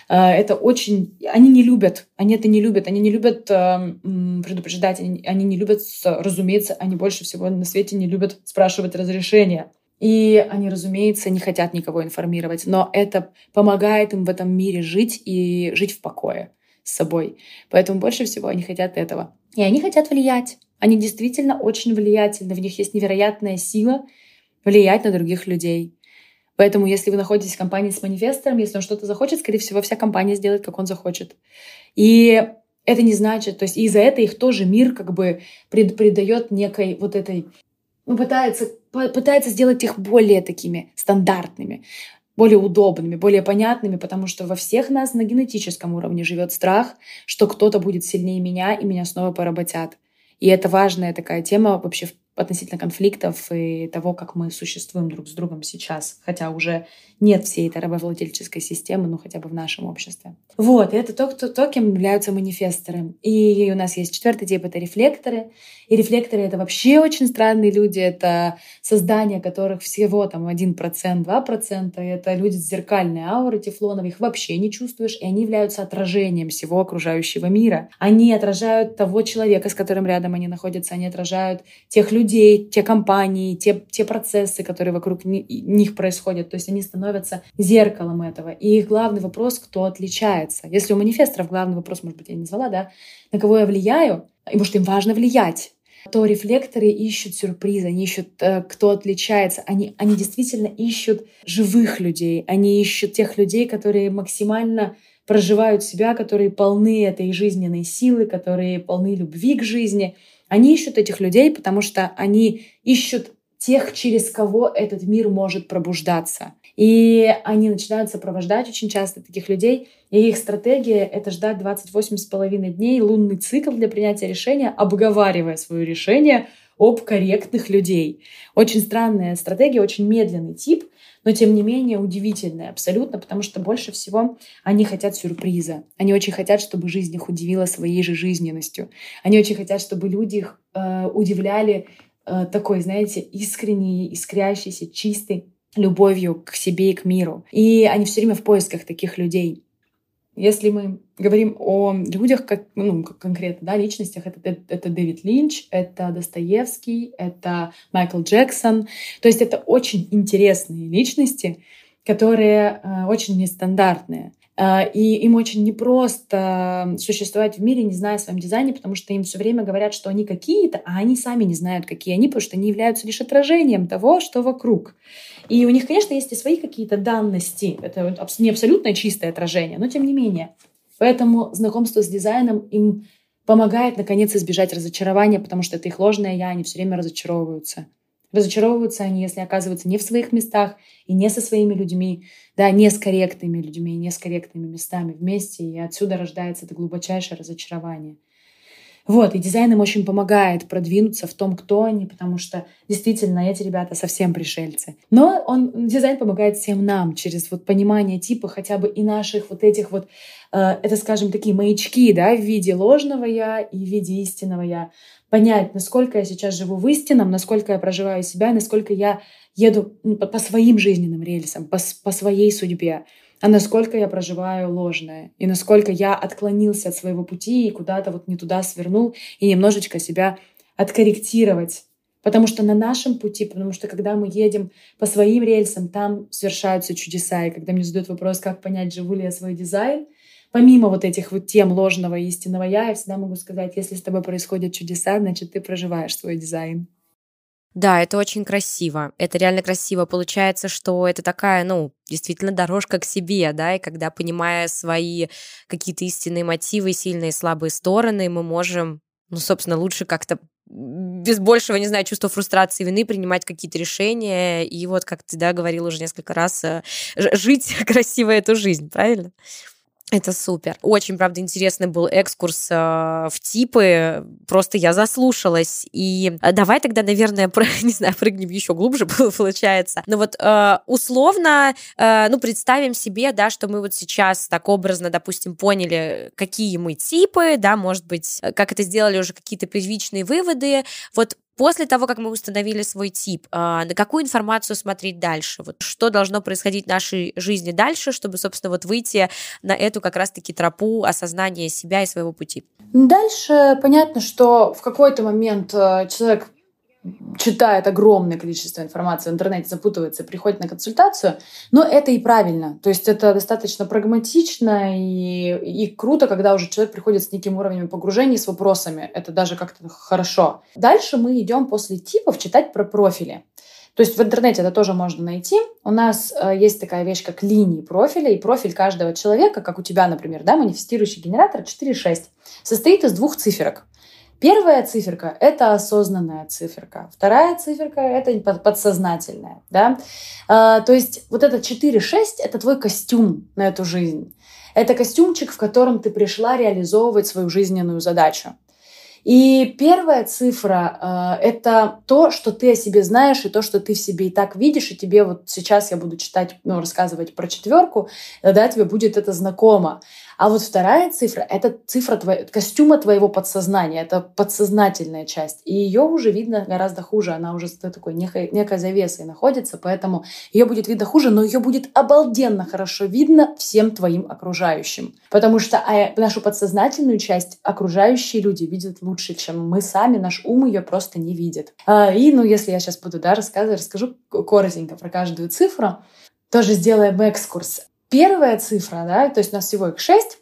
Э, это очень... Они не любят, они это не любят, они не любят предупреждать, они не любят, разумеется, они больше всего на свете не любят спрашивать разрешения. И они, разумеется, не хотят никого информировать, но это помогает им в этом мире жить и жить в покое с собой. Поэтому больше всего они хотят этого. И они хотят влиять. Они действительно очень влиятельны, в них есть невероятная сила — влиять на других людей. Поэтому, если вы находитесь в компании с манифестором, если он что-то захочет, скорее всего, вся компания сделает, как он захочет. И это не значит, то есть из-за этого их тоже мир как бы пред, придает некой вот этой, ну, пытается, пытается сделать их более такими стандартными, более удобными, более понятными, потому что во всех нас на генетическом уровне живет страх, что кто-то будет сильнее меня и меня снова поработят. И это важная такая тема вообще относительно конфликтов и того, как мы существуем друг с другом сейчас, хотя уже нет всей этой рабовладельческой системы, ну хотя бы в нашем обществе. Вот, и это то, кто, то, кем являются манифесторы. И у нас есть четвертый тип — это рефлекторы. И рефлекторы — это вообще очень странные люди. Это создания которых всего там 1%, 2%. И это люди с зеркальной аурой тефлоновой. Их вообще не чувствуешь. И они являются отражением всего окружающего мира. Они отражают того человека, с которым рядом они находятся. Они отражают тех людей, те компании, те, те процессы, которые вокруг них происходят. То есть они становятся зеркалом этого. И их главный вопрос — кто отличается. Если у манифесторов главный вопрос, может быть, я не назвала, да, на кого я влияю, и может им важно влиять, то рефлекторы ищут сюрпризы, они ищут, э, кто отличается, они, они действительно ищут живых людей, они ищут тех людей, которые максимально проживают себя, которые полны этой жизненной силы, которые полны любви к жизни. Они ищут этих людей, потому что они ищут тех, через кого этот мир может пробуждаться. И они начинают сопровождать очень часто таких людей. И их стратегия — это ждать 28,5 дней, лунный цикл для принятия решения, обговаривая свое решение об корректных людей. Очень странная стратегия, очень медленный тип, но тем не менее удивительная абсолютно, потому что больше всего они хотят сюрприза. Они очень хотят, чтобы жизнь их удивила своей же жизненностью. Они очень хотят, чтобы люди их э, удивляли э, такой, знаете, искренней, искрящейся, чистой любовью к себе и к миру. И они все время в поисках таких людей. Если мы говорим о людях, как, ну, конкретно, да, личностях, это, это, это Дэвид Линч, это Достоевский, это Майкл Джексон. То есть это очень интересные личности, которые э, очень нестандартные. А, и им очень непросто существовать в мире, не зная о своем дизайне, потому что им все время говорят, что они какие-то, а они сами не знают, какие они, потому что они являются лишь отражением того, что вокруг. И у них, конечно, есть и свои какие-то данности. Это не абсолютно чистое отражение, но тем не менее. Поэтому знакомство с дизайном им помогает, наконец, избежать разочарования, потому что это их ложное «я», они все время разочаровываются. Разочаровываются они, если оказываются не в своих местах и не со своими людьми, да, не с корректными людьми, не с корректными местами вместе, и отсюда рождается это глубочайшее разочарование – вот, и дизайн им очень помогает продвинуться в том, кто они, потому что действительно эти ребята совсем пришельцы. Но он, дизайн помогает всем нам через вот понимание типа хотя бы и наших вот этих вот, э, это, скажем, такие маячки, да, в виде ложного я и в виде истинного я. Понять, насколько я сейчас живу в истинном, насколько я проживаю себя, насколько я еду ну, по, своим жизненным рельсам, по, по своей судьбе а насколько я проживаю ложное, и насколько я отклонился от своего пути и куда-то вот не туда свернул, и немножечко себя откорректировать. Потому что на нашем пути, потому что когда мы едем по своим рельсам, там совершаются чудеса. И когда мне задают вопрос, как понять, живу ли я свой дизайн, помимо вот этих вот тем ложного и истинного я, я всегда могу сказать, если с тобой происходят чудеса, значит, ты проживаешь свой дизайн. Да, это очень красиво. Это реально красиво. Получается, что это такая, ну, действительно дорожка к себе, да, и когда, понимая свои какие-то истинные мотивы, сильные и слабые стороны, мы можем, ну, собственно, лучше как-то без большего, не знаю, чувства фрустрации, вины принимать какие-то решения и вот, как ты, да, говорил уже несколько раз, э, жить [LAUGHS] красиво эту жизнь, правильно? Это супер. Очень, правда, интересный был экскурс э, в типы. Просто я заслушалась. И э, давай тогда, наверное, [LAUGHS] про, не знаю, прыгнем еще глубже, [LAUGHS] получается. Но вот э, условно, э, ну, представим себе, да, что мы вот сейчас так образно, допустим, поняли, какие мы типы, да, может быть, как это сделали уже какие-то первичные выводы. Вот После того, как мы установили свой тип, а, на какую информацию смотреть дальше? Вот что должно происходить в нашей жизни дальше, чтобы, собственно, вот выйти на эту как раз-таки тропу осознания себя и своего пути? Дальше понятно, что в какой-то момент э, человек читает огромное количество информации в интернете, запутывается, приходит на консультацию, но это и правильно. То есть это достаточно прагматично и, и круто, когда уже человек приходит с неким уровнем погружения, с вопросами. Это даже как-то хорошо. Дальше мы идем после типов читать про профили. То есть в интернете это тоже можно найти. У нас э, есть такая вещь, как линии профиля, и профиль каждого человека, как у тебя, например, да, манифестирующий генератор 4.6, состоит из двух циферок. Первая циферка — это осознанная циферка. Вторая циферка — это подсознательная. Да? А, то есть вот это 4-6 — это твой костюм на эту жизнь. Это костюмчик, в котором ты пришла реализовывать свою жизненную задачу. И первая цифра э, это то, что ты о себе знаешь, и то, что ты в себе и так видишь, и тебе вот сейчас я буду читать, ну, рассказывать про четверку, да, тебе будет это знакомо. А вот вторая цифра — это цифра твоего, костюма твоего подсознания, это подсознательная часть. И ее уже видно гораздо хуже, она уже за такой некой, некой завесой находится, поэтому ее будет видно хуже, но ее будет обалденно хорошо видно всем твоим окружающим. Потому что а, нашу подсознательную часть окружающие люди видят лучше, чем мы сами, наш ум ее просто не видит. А, и, ну, если я сейчас буду да, рассказывать, расскажу коротенько про каждую цифру, тоже сделаем экскурс. Первая цифра, да, то есть у нас всего их шесть,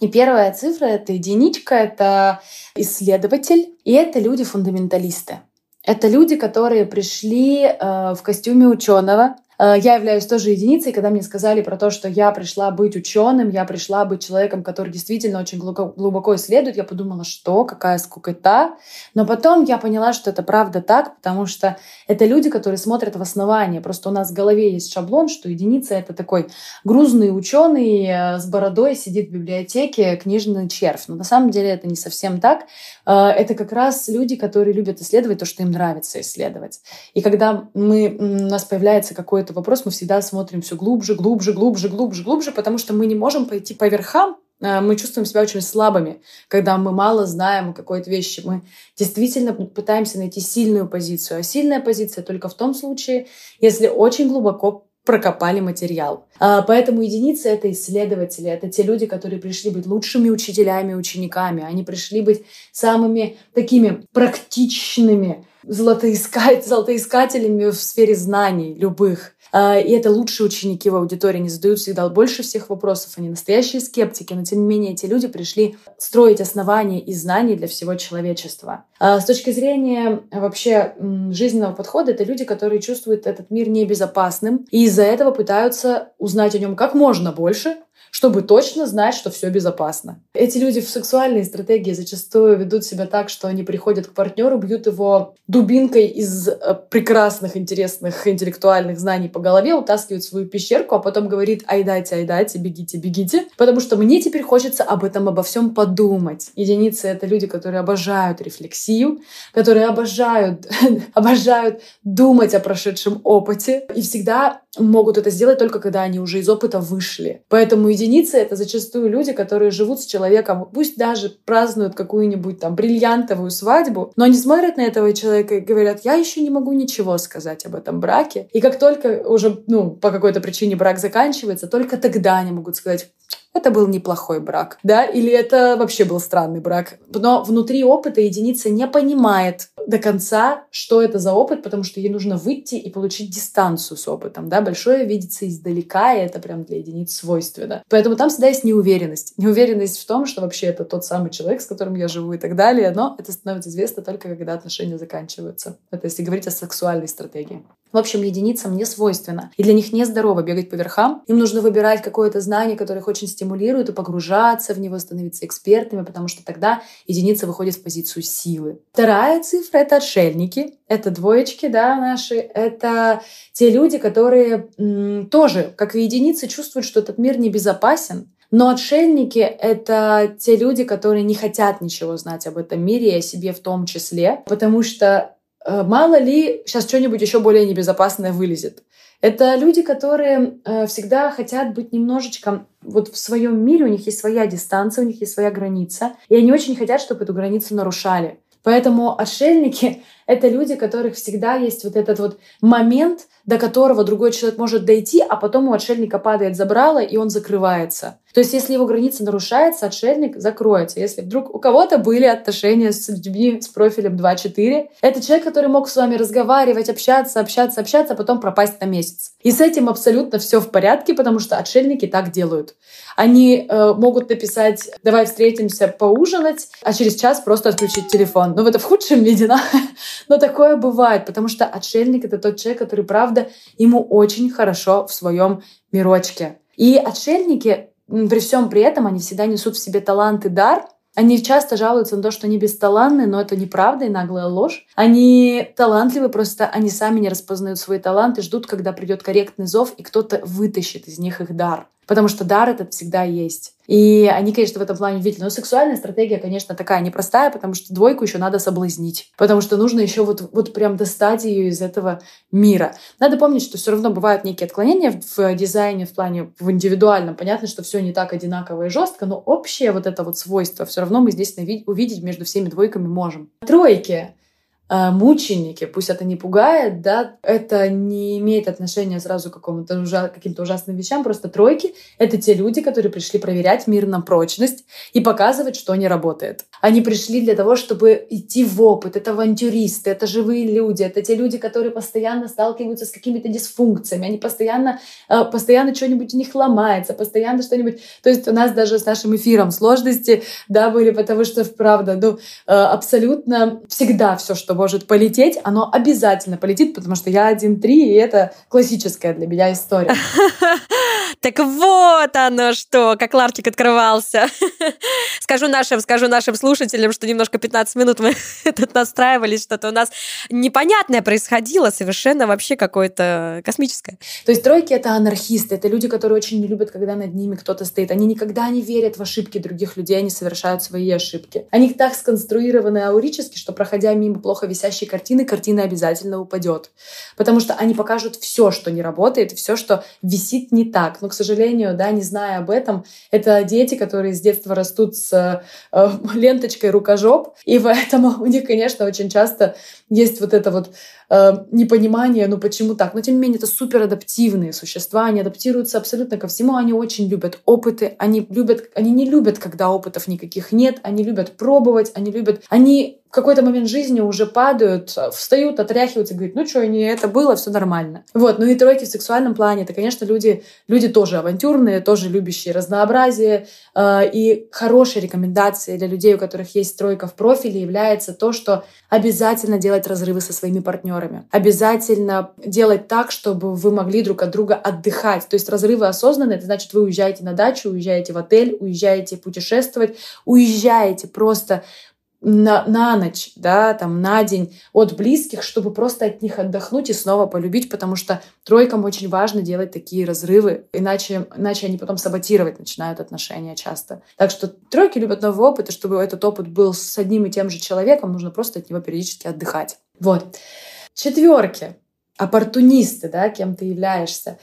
и первая цифра — это единичка, это исследователь, и это люди-фундаменталисты. Это люди, которые пришли э, в костюме ученого, я являюсь тоже единицей, когда мне сказали про то, что я пришла быть ученым, я пришла быть человеком, который действительно очень глубоко, глубоко исследует, я подумала, что, какая скукота. Но потом я поняла, что это правда так, потому что это люди, которые смотрят в основание. Просто у нас в голове есть шаблон, что единица — это такой грузный ученый э, с бородой, сидит в библиотеке, книжный червь. Но на самом деле это не совсем так. Э, это как раз люди, которые любят исследовать то, что им нравится исследовать. И когда мы, у нас появляется какой-то какой вопрос, мы всегда смотрим все глубже, глубже, глубже, глубже, глубже, потому что мы не можем пойти по верхам, а, мы чувствуем себя очень слабыми, когда мы мало знаем о какой-то вещи. Мы действительно пытаемся найти сильную позицию. А сильная позиция только в том случае, если очень глубоко прокопали материал. А, поэтому единицы — это исследователи, это те люди, которые пришли быть лучшими учителями, учениками. Они пришли быть самыми такими практичными, золотоискать, золотоискателями в сфере знаний любых. А, и это лучшие ученики в аудитории, они задают всегда больше всех вопросов, они настоящие скептики, но тем не менее эти люди пришли строить основания и знаний для всего человечества. А, с точки зрения вообще жизненного подхода, это люди, которые чувствуют этот мир небезопасным, и из-за этого пытаются узнать о нем как можно больше, чтобы точно знать, что все безопасно. Эти люди в сексуальной стратегии зачастую ведут себя так, что они приходят к партнеру, бьют его дубинкой из э, прекрасных, интересных интеллектуальных знаний по голове, утаскивают свою пещерку, а потом говорит «Айдайте, айдайте, бегите, бегите», потому что мне теперь хочется об этом, обо всем подумать. Единицы — это люди, которые обожают рефлексию, которые обожают, [LAUGHS] обожают думать о прошедшем опыте и всегда могут это сделать только когда они уже из опыта вышли. Поэтому единицы — это зачастую люди, которые живут с человеком, пусть даже празднуют какую-нибудь там бриллиантовую свадьбу, но они смотрят на этого человека и говорят, я еще не могу ничего сказать об этом браке. И как только уже, ну, по какой-то причине брак заканчивается, только тогда они могут сказать, это был неплохой брак, да, или это вообще был странный брак. Но внутри опыта единица не понимает до конца, что это за опыт, потому что ей нужно выйти и получить дистанцию с опытом, да, большое видится издалека, и это прям для единиц свойственно. Поэтому там всегда есть неуверенность. Неуверенность в том, что вообще это тот самый человек, с которым я живу и так далее, но это становится известно только когда отношения заканчиваются. Это если говорить о сексуальной стратегии. В общем, единицам не свойственно. И для них нездорово бегать по верхам. Им нужно выбирать какое-то знание, которое их очень стимулирует, и погружаться в него, становиться экспертами, потому что тогда единица выходит в позицию силы. Вторая цифра — это отшельники. Это двоечки, да, наши. Это те люди, которые м, тоже, как и единицы, чувствуют, что этот мир небезопасен, но отшельники — это те люди, которые не хотят ничего знать об этом мире и о себе в том числе, потому что мало ли сейчас что-нибудь еще более небезопасное вылезет. Это люди, которые э, всегда хотят быть немножечко вот в своем мире, у них есть своя дистанция, у них есть своя граница, и они очень хотят, чтобы эту границу нарушали. Поэтому отшельники — это люди, у которых всегда есть вот этот вот момент, до которого другой человек может дойти, а потом у отшельника падает забрало, и он закрывается. То есть, если его граница нарушается, отшельник закроется. Если вдруг у кого-то были отношения с людьми с профилем 2-4, это человек, который мог с вами разговаривать, общаться, общаться, общаться, а потом пропасть на месяц. И с этим абсолютно все в порядке, потому что отшельники так делают. Они э, могут написать «давай встретимся поужинать», а через час просто отключить телефон. Ну, это в худшем виде, да? Но такое бывает, потому что отшельник — это тот человек, который, правда, ему очень хорошо в своем мирочке. И отшельники при всем при этом они всегда несут в себе талант и дар. Они часто жалуются на то, что они бесталанны, но это неправда и наглая ложь. Они талантливы, просто они сами не распознают свои таланты, ждут, когда придет корректный зов, и кто-то вытащит из них их дар потому что дар этот всегда есть. И они, конечно, в этом плане видели. Но сексуальная стратегия, конечно, такая непростая, потому что двойку еще надо соблазнить. Потому что нужно еще вот, вот прям достать ее из этого мира. Надо помнить, что все равно бывают некие отклонения в дизайне, в плане в индивидуальном. Понятно, что все не так одинаково и жестко, но общее вот это вот свойство все равно мы здесь увидеть между всеми двойками можем. Тройки. А, мученики, пусть это не пугает, да, это не имеет отношения сразу к какому-то ужа- каким-то ужасным вещам, просто тройки — это те люди, которые пришли проверять мир на прочность и показывать, что не работает. Они пришли для того, чтобы идти в опыт, это авантюристы, это живые люди, это те люди, которые постоянно сталкиваются с какими-то дисфункциями, они постоянно, а, постоянно что-нибудь у них ломается, постоянно что-нибудь... То есть у нас даже с нашим эфиром сложности, да, были, потому что, правда, ну, а, абсолютно всегда все, что может полететь, оно обязательно полетит, потому что я 1-3, и это классическая для меня история. [LAUGHS] Так вот оно что, как ларчик открывался. [LAUGHS] Скажу нашим, скажу нашим слушателям, что немножко 15 минут мы [LAUGHS] тут настраивались, что-то у нас непонятное происходило, совершенно вообще какое-то космическое. То есть тройки — это анархисты, это люди, которые очень не любят, когда над ними кто-то стоит. Они никогда не верят в ошибки других людей, они совершают свои ошибки. Они так сконструированы аурически, что, проходя мимо плохо висящей картины, картина обязательно упадет. Потому что они покажут все, что не работает, все, что висит не так. Но, к сожалению, да, не зная об этом, это дети, которые с детства растут с э, [LAUGHS] ленточкой рукожоп, и поэтому [LAUGHS] у них, конечно, очень часто есть вот это вот э, непонимание, ну почему так. Но тем не менее, это супер адаптивные существа, они адаптируются абсолютно ко всему, они очень любят опыты, они любят, они не любят, когда опытов никаких нет, они любят пробовать, они любят, они в какой-то момент жизни уже падают, встают, отряхиваются, говорят, ну что, не это было, все нормально. Вот, ну и тройки в сексуальном плане, это, конечно, люди, люди тоже авантюрные, тоже любящие разнообразие. Э, и хорошей рекомендацией для людей, у которых есть тройка в профиле, является то, что обязательно делать разрывы со своими партнерами. Обязательно делать так, чтобы вы могли друг от друга отдыхать. То есть разрывы осознанные, это значит, вы уезжаете на дачу, уезжаете в отель, уезжаете путешествовать, уезжаете просто на, на ночь, да, там, на день от близких, чтобы просто от них отдохнуть и снова полюбить, потому что тройкам очень важно делать такие разрывы, иначе, иначе они потом саботировать начинают отношения часто. Так что тройки любят новый опыт, и чтобы этот опыт был с одним и тем же человеком, нужно просто от него периодически отдыхать. Вот. Четверки. Оппортунисты, да, кем ты являешься.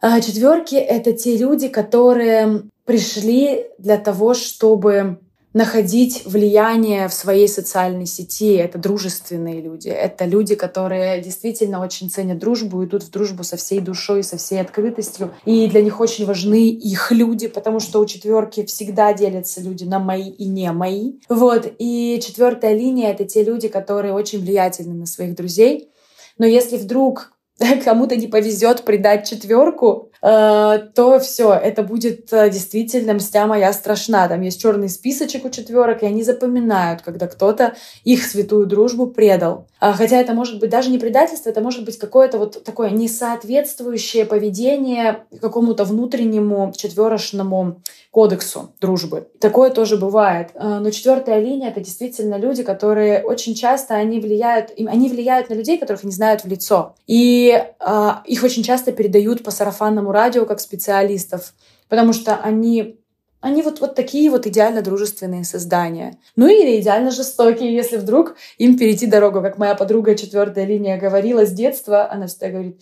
А четверки — это те люди, которые пришли для того, чтобы находить влияние в своей социальной сети. Это дружественные люди. Это люди, которые действительно очень ценят дружбу, идут в дружбу со всей душой, со всей открытостью. И для них очень важны их люди, потому что у четверки всегда делятся люди на мои и не мои. Вот. И четвертая линия — это те люди, которые очень влиятельны на своих друзей. Но если вдруг [LAUGHS] кому-то не повезет придать четверку, то все, это будет э, действительно мстя моя страшна. Там есть черный списочек у четверок, и они запоминают, когда кто-то их святую дружбу предал. А, хотя это может быть даже не предательство, это может быть какое-то вот такое несоответствующее поведение какому-то внутреннему четверошному кодексу дружбы. Такое тоже бывает. А, но четвертая линия — это действительно люди, которые очень часто они влияют, они влияют на людей, которых не знают в лицо. И э, их очень часто передают по сарафанному радио как специалистов, потому что они они вот, вот такие вот идеально дружественные создания. Ну или идеально жестокие, если вдруг им перейти дорогу. Как моя подруга четвертая линия говорила с детства, она всегда говорит,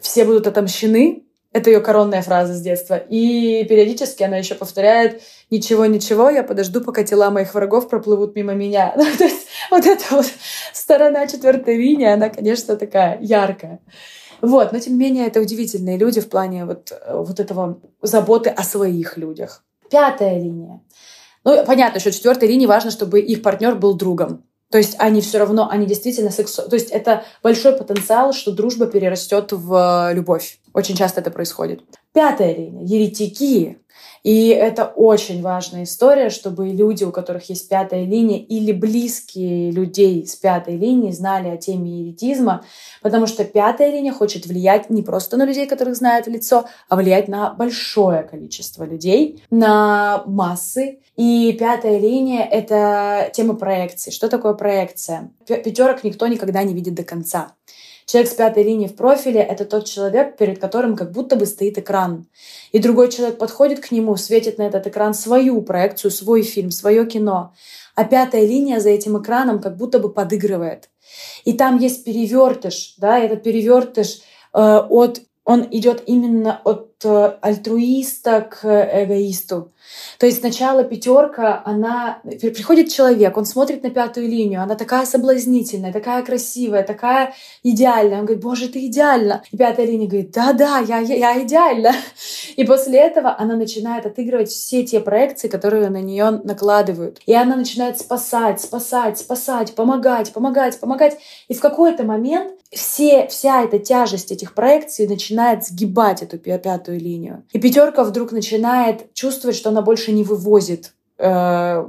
все будут отомщены, это ее коронная фраза с детства. И периодически она еще повторяет «Ничего, ничего, я подожду, пока тела моих врагов проплывут мимо меня». [LAUGHS] Ну, то есть вот эта вот сторона четвертой линии, она, конечно, такая яркая. Вот, но тем не менее, это удивительные люди в плане вот, вот этого заботы о своих людях. Пятая линия. Ну, понятно, что четвертой линии важно, чтобы их партнер был другом. То есть они все равно, они действительно сексу... То есть это большой потенциал, что дружба перерастет в любовь. Очень часто это происходит. Пятая линия. Еретики. И это очень важная история, чтобы люди, у которых есть пятая линия, или близкие людей с пятой линии знали о теме еретизма, потому что пятая линия хочет влиять не просто на людей, которых знают в лицо, а влиять на большое количество людей, на массы. И пятая линия — это тема проекции. Что такое проекция? Пятерок никто никогда не видит до конца. Человек с пятой линии в профиле — это тот человек, перед которым как будто бы стоит экран. И другой человек подходит к нему, светит на этот экран свою проекцию, свой фильм, свое кино. А пятая линия за этим экраном как будто бы подыгрывает. И там есть перевертыш, да, этот перевертыш э, от он идет именно от альтруиста к эгоисту. То есть сначала пятерка, она приходит человек, он смотрит на пятую линию, она такая соблазнительная, такая красивая, такая идеальная. Он говорит, боже, ты идеальна. И пятая линия говорит, да-да, я, я, я идеальна. [LAUGHS] И после этого она начинает отыгрывать все те проекции, которые на нее накладывают. И она начинает спасать, спасать, спасать, помогать, помогать, помогать. И в какой-то момент все, вся эта тяжесть этих проекций начинает сгибать эту пятую линию. И пятерка вдруг начинает чувствовать, что она больше не вывозит э,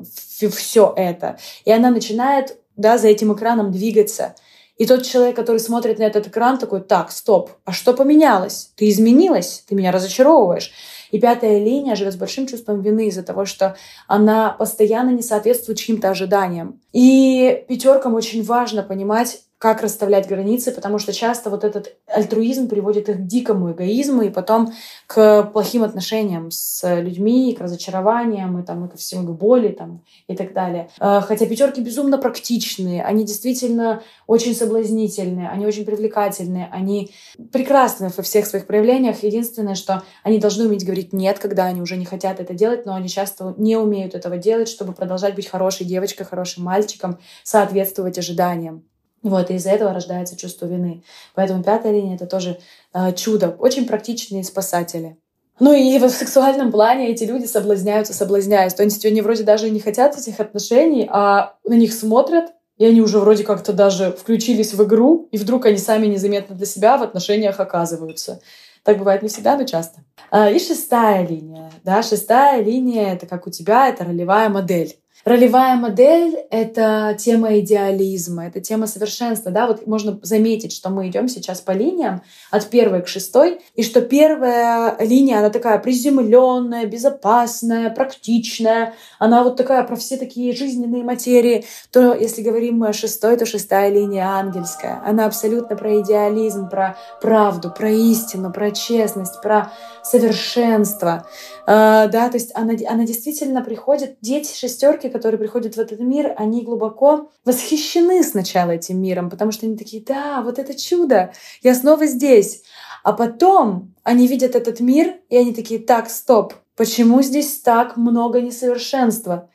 все это. И она начинает да, за этим экраном двигаться. И тот человек, который смотрит на этот экран, такой, так, стоп, а что поменялось? Ты изменилась, ты меня разочаровываешь. И пятая линия живет с большим чувством вины из-за того, что она постоянно не соответствует чьим-то ожиданиям. И пятеркам очень важно понимать, как расставлять границы, потому что часто вот этот альтруизм приводит их к дикому эгоизму и потом к плохим отношениям с людьми, к разочарованиям, и, там, и ко всему, к боли там, и так далее. Э, хотя пятерки безумно практичные, они действительно очень соблазнительные, они очень привлекательные, они прекрасны во всех своих проявлениях. Единственное, что они должны уметь говорить «нет», когда они уже не хотят это делать, но они часто не умеют этого делать, чтобы продолжать быть хорошей девочкой, хорошим мальчиком, соответствовать ожиданиям. Вот, и из-за этого рождается чувство вины. Поэтому пятая линия — это тоже э, чудо. Очень практичные спасатели. Ну и в сексуальном плане эти люди соблазняются, соблазняясь. То есть они вроде даже не хотят этих отношений, а на них смотрят, и они уже вроде как-то даже включились в игру, и вдруг они сами незаметно для себя в отношениях оказываются. Так бывает не всегда, но часто. А, и шестая линия. Да, шестая линия — это как у тебя, это ролевая модель. Ролевая модель — это тема идеализма, это тема совершенства. Да? Вот можно заметить, что мы идем сейчас по линиям от первой к шестой, и что первая линия, она такая приземленная, безопасная, практичная, она вот такая про все такие жизненные материи. То, если говорим мы о шестой, то шестая линия ангельская. Она абсолютно про идеализм, про правду, про истину, про честность, про совершенство. Uh, да, то есть она, она действительно приходит, дети шестерки, которые приходят в этот мир, они глубоко восхищены сначала этим миром, потому что они такие, да, вот это чудо, я снова здесь. А потом они видят этот мир, и они такие, так, стоп, почему здесь так много несовершенства?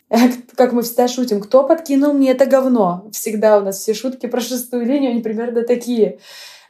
Как мы всегда шутим, кто подкинул мне это говно? Всегда у нас все шутки про шестую линию, они примерно такие.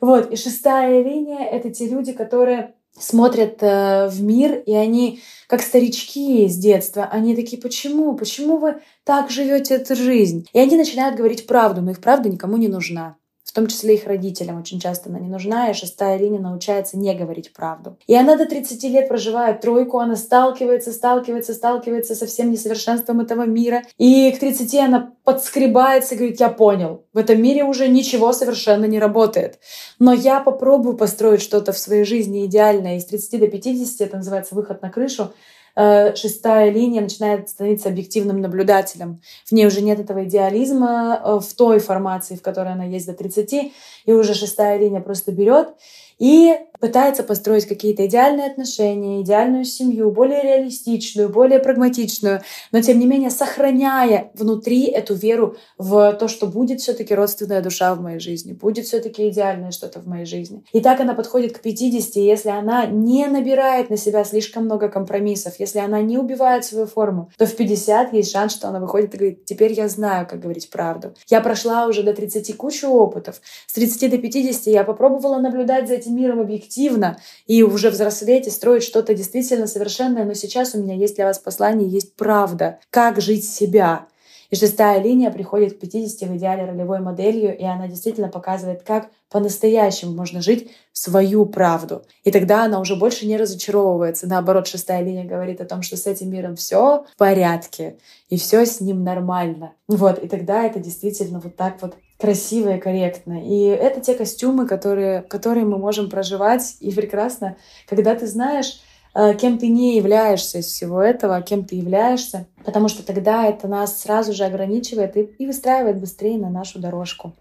Вот, и шестая линия — это те люди, которые смотрят э, в мир, и они, как старички с детства, они такие, почему? Почему вы так живете эту жизнь? И они начинают говорить правду, но их правда никому не нужна том числе их родителям очень часто она не нужна, и шестая линия научается не говорить правду. И она до 30 лет проживает тройку, она сталкивается, сталкивается, сталкивается со всем несовершенством этого мира, и к 30 она подскребается и говорит, я понял, в этом мире уже ничего совершенно не работает, но я попробую построить что-то в своей жизни идеальное, и с 30 до 50, это называется выход на крышу, шестая линия начинает становиться объективным наблюдателем. В ней уже нет этого идеализма э, в той формации, в которой она есть до 30, и уже шестая линия просто берет и пытается построить какие-то идеальные отношения, идеальную семью, более реалистичную, более прагматичную, но тем не менее сохраняя внутри эту веру в то, что будет все-таки родственная душа в моей жизни, будет все-таки идеальное что-то в моей жизни. И так она подходит к 50, если она не набирает на себя слишком много компромиссов, если она не убивает свою форму, то в 50 есть шанс, что она выходит и говорит, теперь я знаю, как говорить правду. Я прошла уже до 30 кучу опытов. С 30 до 50 я попробовала наблюдать за этим миром объективно, объективно и уже взрослеть и строить что-то действительно совершенное. Но сейчас у меня есть для вас послание, есть правда. Как жить себя. И шестая линия приходит к 50 в идеале ролевой моделью, и она действительно показывает, как по-настоящему можно жить свою правду. И тогда она уже больше не разочаровывается. Наоборот, шестая линия говорит о том, что с этим миром все в порядке, и все с ним нормально. Вот, и тогда это действительно вот так вот красиво и корректно. И это те костюмы, которые, которые мы можем проживать. И прекрасно, когда ты знаешь, э, кем ты не являешься из всего этого, кем ты являешься, потому что тогда это нас сразу же ограничивает и, и выстраивает быстрее на нашу дорожку.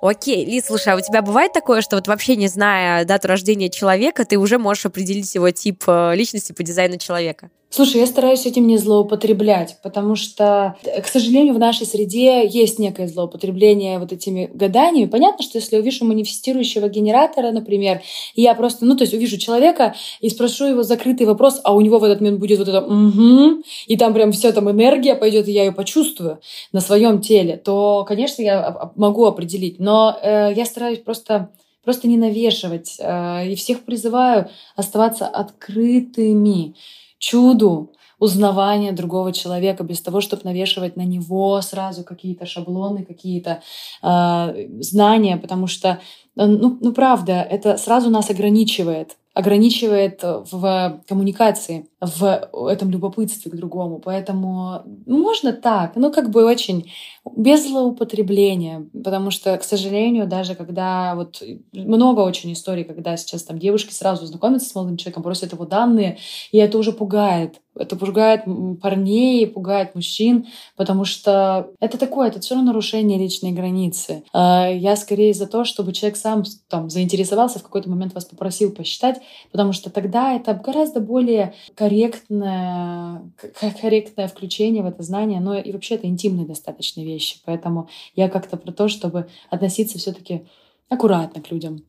Окей, Лиз, слушай, а у тебя бывает такое, что вот вообще не зная дату рождения человека, ты уже можешь определить его тип э, личности по дизайну человека? Слушай, я стараюсь этим не злоупотреблять, потому что, к сожалению, в нашей среде есть некое злоупотребление вот этими гаданиями. Понятно, что если увижу манифестирующего генератора, например, и я просто, ну, то есть увижу человека и спрошу его закрытый вопрос, а у него в этот момент будет вот это «угу», и там прям вся там энергия пойдет, и я ее почувствую на своем теле, то, конечно, я могу определить. Но э, я стараюсь просто просто не навешивать. Э, и всех призываю оставаться открытыми чуду узнавания другого человека без того, чтобы навешивать на него сразу какие-то шаблоны, какие-то э, знания, потому что, ну, ну правда, это сразу нас ограничивает ограничивает в коммуникации, в этом любопытстве к другому. Поэтому можно так, ну как бы очень без злоупотребления, потому что, к сожалению, даже когда вот много очень историй, когда сейчас там девушки сразу знакомятся с молодым человеком, просят его данные, и это уже пугает. Это пугает парней, пугает мужчин, потому что это такое, это все равно нарушение личной границы. А, я скорее за то, чтобы человек сам там заинтересовался, в какой-то момент вас попросил посчитать, потому что тогда это гораздо более корректное, корректное включение в это знание, но и вообще это интимные достаточно вещи. Поэтому я как-то про то, чтобы относиться все-таки аккуратно к людям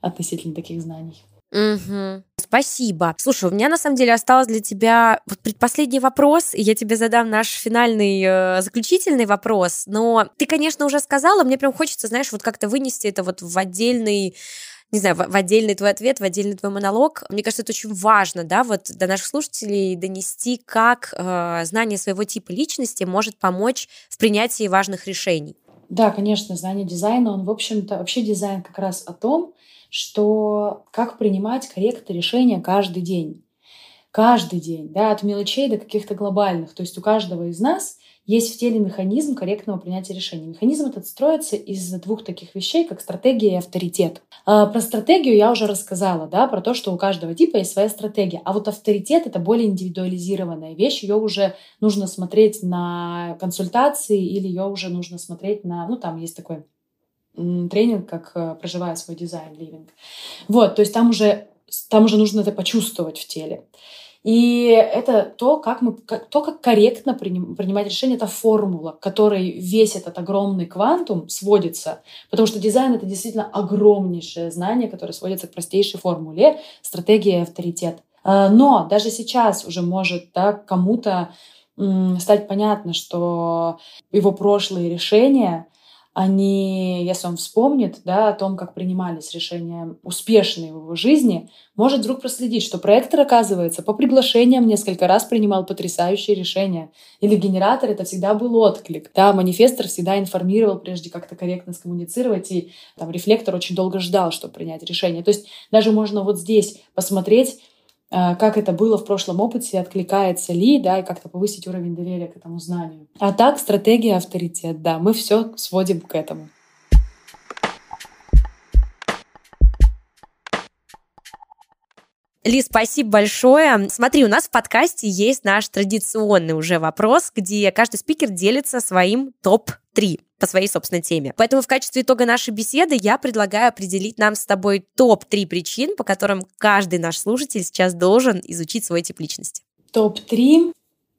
относительно таких знаний. Угу. Спасибо. Слушай, у меня на самом деле осталось для тебя вот предпоследний вопрос, и я тебе задам наш финальный э, заключительный вопрос. Но ты, конечно, уже сказала, мне прям хочется, знаешь, вот как-то вынести это вот в отдельный не знаю, в, в отдельный твой ответ, в отдельный твой монолог. Мне кажется, это очень важно, да, вот до наших слушателей донести, как э, знание своего типа личности может помочь в принятии важных решений. Да, конечно, знание дизайна, он, в общем-то, вообще дизайн как раз о том, что как принимать корректные решения каждый день. Каждый день, да, от мелочей до каких-то глобальных. То есть у каждого из нас есть в теле механизм корректного принятия решений. Механизм этот строится из двух таких вещей, как стратегия и авторитет. А, про стратегию я уже рассказала, да, про то, что у каждого типа есть своя стратегия. А вот авторитет — это более индивидуализированная вещь. Ее уже нужно смотреть на консультации или ее уже нужно смотреть на... Ну, там есть такой тренинг, как э, проживая свой дизайн, ливинг. Вот, то есть там уже, там уже нужно это почувствовать в теле. И это то, как мы, как, то, как корректно приним, принимать решение, это формула, которой весь этот огромный квантум сводится. Потому что дизайн — это действительно огромнейшее знание, которое сводится к простейшей формуле стратегия и авторитет. А, но даже сейчас уже может да, кому-то стать понятно, что его прошлые решения они, если он вспомнит да, о том, как принимались решения успешные в его жизни, может вдруг проследить, что проектор, оказывается, по приглашениям несколько раз принимал потрясающие решения. Или генератор — это всегда был отклик. Да, манифестор всегда информировал, прежде как-то корректно скоммуницировать, и там рефлектор очень долго ждал, чтобы принять решение. То есть даже можно вот здесь посмотреть, как это было в прошлом опыте, откликается ли, да, и как-то повысить уровень доверия к этому знанию. А так, стратегия, авторитет, да, мы все сводим к этому. Ли, спасибо большое. Смотри, у нас в подкасте есть наш традиционный уже вопрос, где каждый спикер делится своим топ-3 по своей собственной теме. Поэтому в качестве итога нашей беседы я предлагаю определить нам с тобой топ-3 причин, по которым каждый наш слушатель сейчас должен изучить свой тип личности. Топ-3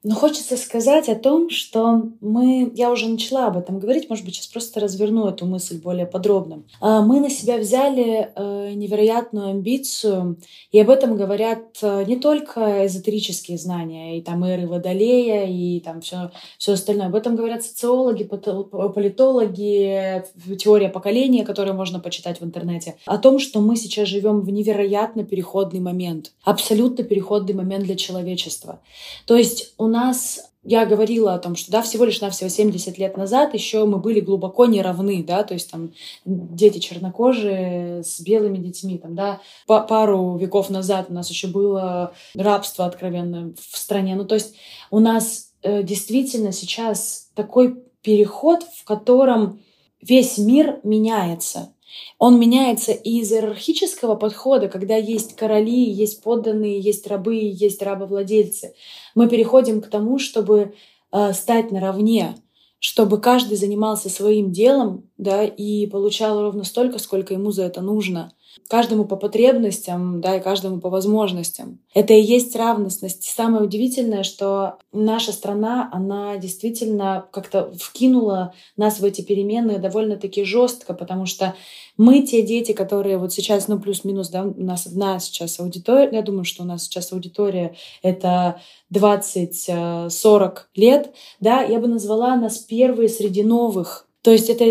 но хочется сказать о том, что мы, я уже начала об этом говорить, может быть, сейчас просто разверну эту мысль более подробно. А, мы на себя взяли э, невероятную амбицию, и об этом говорят э, не только эзотерические знания, и там эры Водолея, и там все, все остальное. Об этом говорят социологи, политологи, теория поколения, которую можно почитать в интернете. О том, что мы сейчас живем в невероятно переходный момент, абсолютно переходный момент для человечества. То есть у нас я говорила о том, что да, всего лишь навсего 70 лет назад еще мы были глубоко не равны, да, то есть там дети чернокожие с белыми детьми, там, да, пару веков назад у нас еще было рабство откровенно в стране. Ну, то есть у нас э, действительно сейчас такой переход, в котором весь мир меняется. Он меняется из иерархического подхода, когда есть короли, есть подданные, есть рабы, есть рабовладельцы. Мы переходим к тому, чтобы э, стать наравне, чтобы каждый занимался своим делом, да, и получал ровно столько, сколько ему за это нужно — каждому по потребностям, да, и каждому по возможностям. Это и есть равностность. самое удивительное, что наша страна, она действительно как-то вкинула нас в эти перемены довольно-таки жестко, потому что мы те дети, которые вот сейчас, ну, плюс-минус, да, у нас одна сейчас аудитория, я думаю, что у нас сейчас аудитория это 20-40 э, лет, да, я бы назвала нас первые среди новых то есть это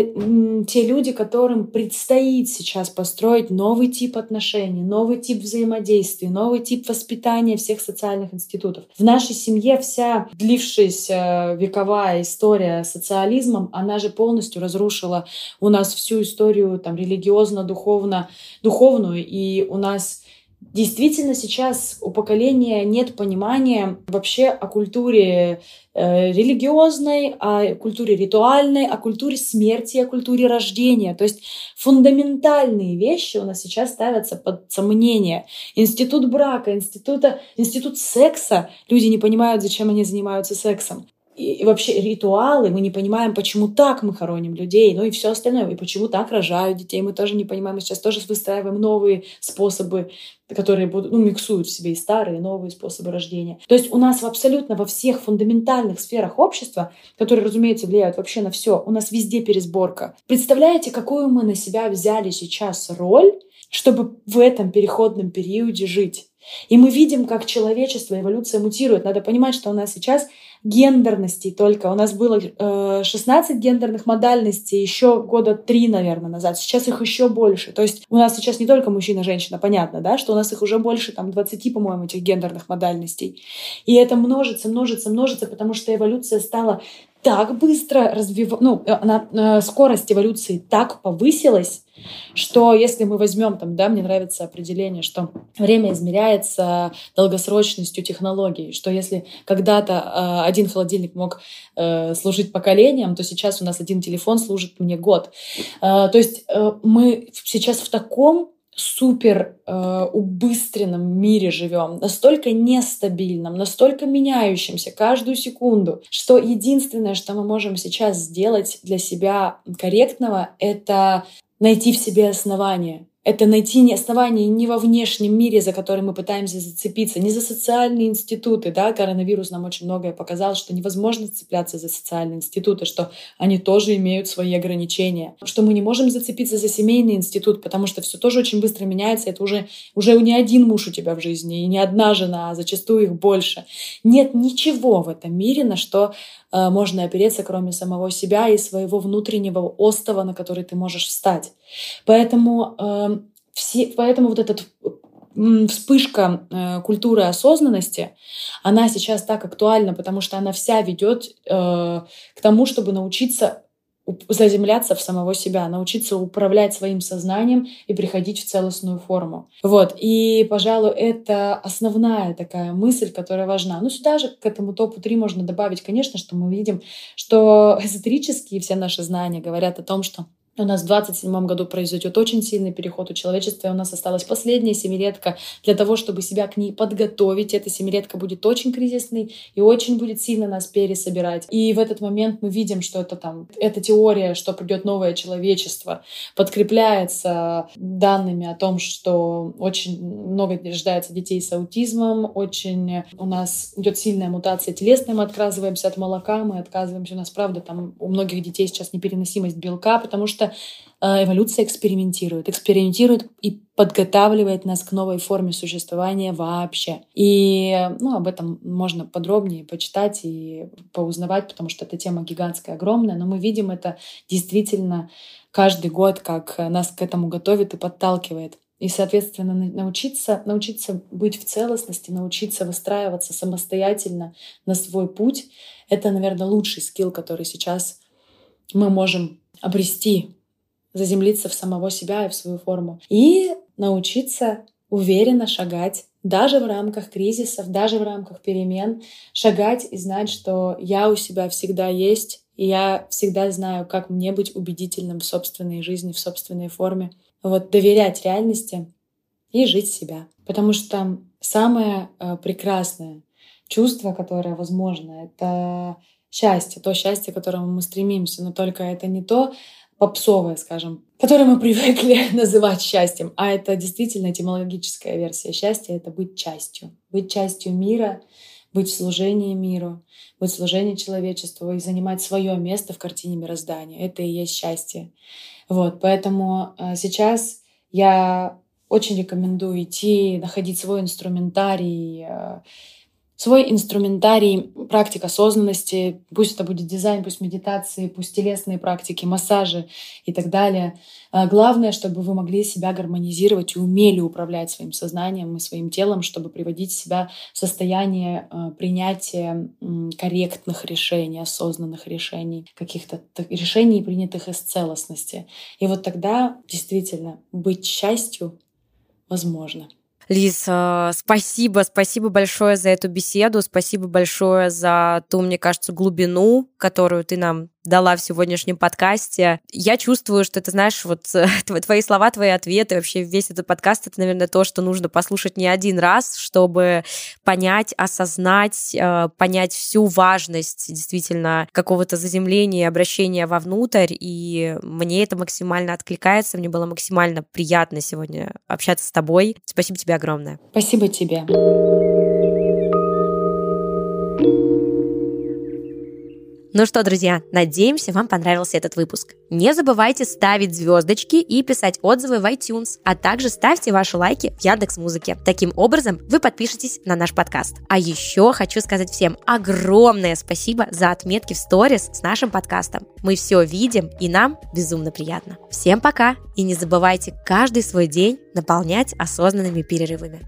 те люди, которым предстоит сейчас построить новый тип отношений, новый тип взаимодействия, новый тип воспитания всех социальных институтов. В нашей семье вся длившаяся вековая история социализмом, она же полностью разрушила у нас всю историю там религиозно-духовно, духовную, и у нас Действительно, сейчас у поколения нет понимания вообще о культуре э, религиозной, о культуре ритуальной, о культуре смерти, о культуре рождения. То есть фундаментальные вещи у нас сейчас ставятся под сомнение. Институт брака, института, институт секса. Люди не понимают, зачем они занимаются сексом и вообще ритуалы, мы не понимаем, почему так мы хороним людей, ну и все остальное, и почему так рожают детей, мы тоже не понимаем, мы сейчас тоже выстраиваем новые способы, которые будут, ну, миксуют в себе и старые, и новые способы рождения. То есть у нас абсолютно во всех фундаментальных сферах общества, которые, разумеется, влияют вообще на все, у нас везде пересборка. Представляете, какую мы на себя взяли сейчас роль чтобы в этом переходном периоде жить. И мы видим, как человечество, эволюция мутирует. Надо понимать, что у нас сейчас гендерностей только. У нас было э, 16 гендерных модальностей еще года три, наверное, назад. Сейчас их еще больше. То есть у нас сейчас не только мужчина, женщина, понятно, да, что у нас их уже больше, там, 20, по-моему, этих гендерных модальностей. И это множится, множится, множится, потому что эволюция стала так быстро развиваться, ну, э, она, э, скорость эволюции так повысилась, что если мы возьмем там, да, мне нравится определение, что время измеряется долгосрочностью технологий, что если когда-то э, один холодильник мог э, служить поколением, то сейчас у нас один телефон служит мне год. Э, то есть э, мы сейчас в таком супер э, убыстренном мире живем, настолько нестабильном, настолько меняющемся каждую секунду, что единственное, что мы можем сейчас сделать для себя корректного, это найти в себе основание, это найти не основание не во внешнем мире, за который мы пытаемся зацепиться, не за социальные институты. Да? Коронавирус нам очень многое показал, что невозможно цепляться за социальные институты, что они тоже имеют свои ограничения, что мы не можем зацепиться за семейный институт, потому что все тоже очень быстро меняется. Это уже, уже не один муж у тебя в жизни, и не одна жена, а зачастую их больше. Нет ничего в этом мире, на что можно опереться, кроме самого себя и своего внутреннего остова, на который ты можешь встать. Поэтому, э, все, поэтому вот этот вспышка э, культуры осознанности, она сейчас так актуальна, потому что она вся ведет э, к тому, чтобы научиться заземляться в самого себя, научиться управлять своим сознанием и приходить в целостную форму. Вот. И, пожалуй, это основная такая мысль, которая важна. Ну, сюда же, к этому топу 3 можно добавить, конечно, что мы видим, что [LAUGHS] эзотерические все наши знания говорят о том, что у нас в 27 году произойдет очень сильный переход у человечества, и у нас осталась последняя семилетка для того, чтобы себя к ней подготовить. Эта семилетка будет очень кризисной и очень будет сильно нас пересобирать. И в этот момент мы видим, что это там, эта теория, что придет новое человечество, подкрепляется данными о том, что очень много рождается детей с аутизмом, очень у нас идет сильная мутация телесная, мы отказываемся от молока, мы отказываемся, у нас, правда, там у многих детей сейчас непереносимость белка, потому что что э, эволюция экспериментирует, экспериментирует и подготавливает нас к новой форме существования вообще. И ну, об этом можно подробнее почитать и поузнавать, потому что эта тема гигантская, огромная, но мы видим это действительно каждый год, как нас к этому готовит и подталкивает. И, соответственно, научиться, научиться быть в целостности, научиться выстраиваться самостоятельно на свой путь — это, наверное, лучший скилл, который сейчас мы можем обрести, заземлиться в самого себя и в свою форму. И научиться уверенно шагать даже в рамках кризисов, даже в рамках перемен, шагать и знать, что я у себя всегда есть, и я всегда знаю, как мне быть убедительным в собственной жизни, в собственной форме. Вот доверять реальности и жить себя. Потому что самое э, прекрасное чувство, которое возможно, это счастье, то счастье, к которому мы стремимся, но только это не то попсовое, скажем, которое мы [LAUGHS] привыкли называть счастьем, а это действительно этимологическая версия счастья — это быть частью. Быть частью мира, быть в служении миру, быть в служении человечеству и занимать свое место в картине мироздания. Это и есть счастье. Вот, поэтому э, сейчас я очень рекомендую идти, находить свой инструментарий, э, свой инструментарий практик осознанности, пусть это будет дизайн, пусть медитации, пусть телесные практики, массажи и так далее. А главное, чтобы вы могли себя гармонизировать и умели управлять своим сознанием и своим телом, чтобы приводить себя в состояние а, принятия корректных решений, осознанных решений, каких-то решений, принятых из целостности. И вот тогда действительно быть счастью возможно. Лиз, а, спасибо, спасибо большое за эту беседу, спасибо большое за ту, мне кажется, глубину, которую ты нам дала в сегодняшнем подкасте. Я чувствую, что, ты знаешь, вот [LAUGHS] твои слова, твои ответы, вообще весь этот подкаст, это, наверное, то, что нужно послушать не один раз, чтобы понять, осознать, э, понять всю важность действительно какого-то заземления, обращения вовнутрь, и мне это максимально откликается, мне было максимально приятно сегодня общаться с тобой. Спасибо тебе огромное. Спасибо тебе. Ну что, друзья, надеемся, вам понравился этот выпуск. Не забывайте ставить звездочки и писать отзывы в iTunes, а также ставьте ваши лайки в Яндекс Музыке. Таким образом, вы подпишетесь на наш подкаст. А еще хочу сказать всем огромное спасибо за отметки в сторис с нашим подкастом. Мы все видим, и нам безумно приятно. Всем пока, и не забывайте каждый свой день наполнять осознанными перерывами.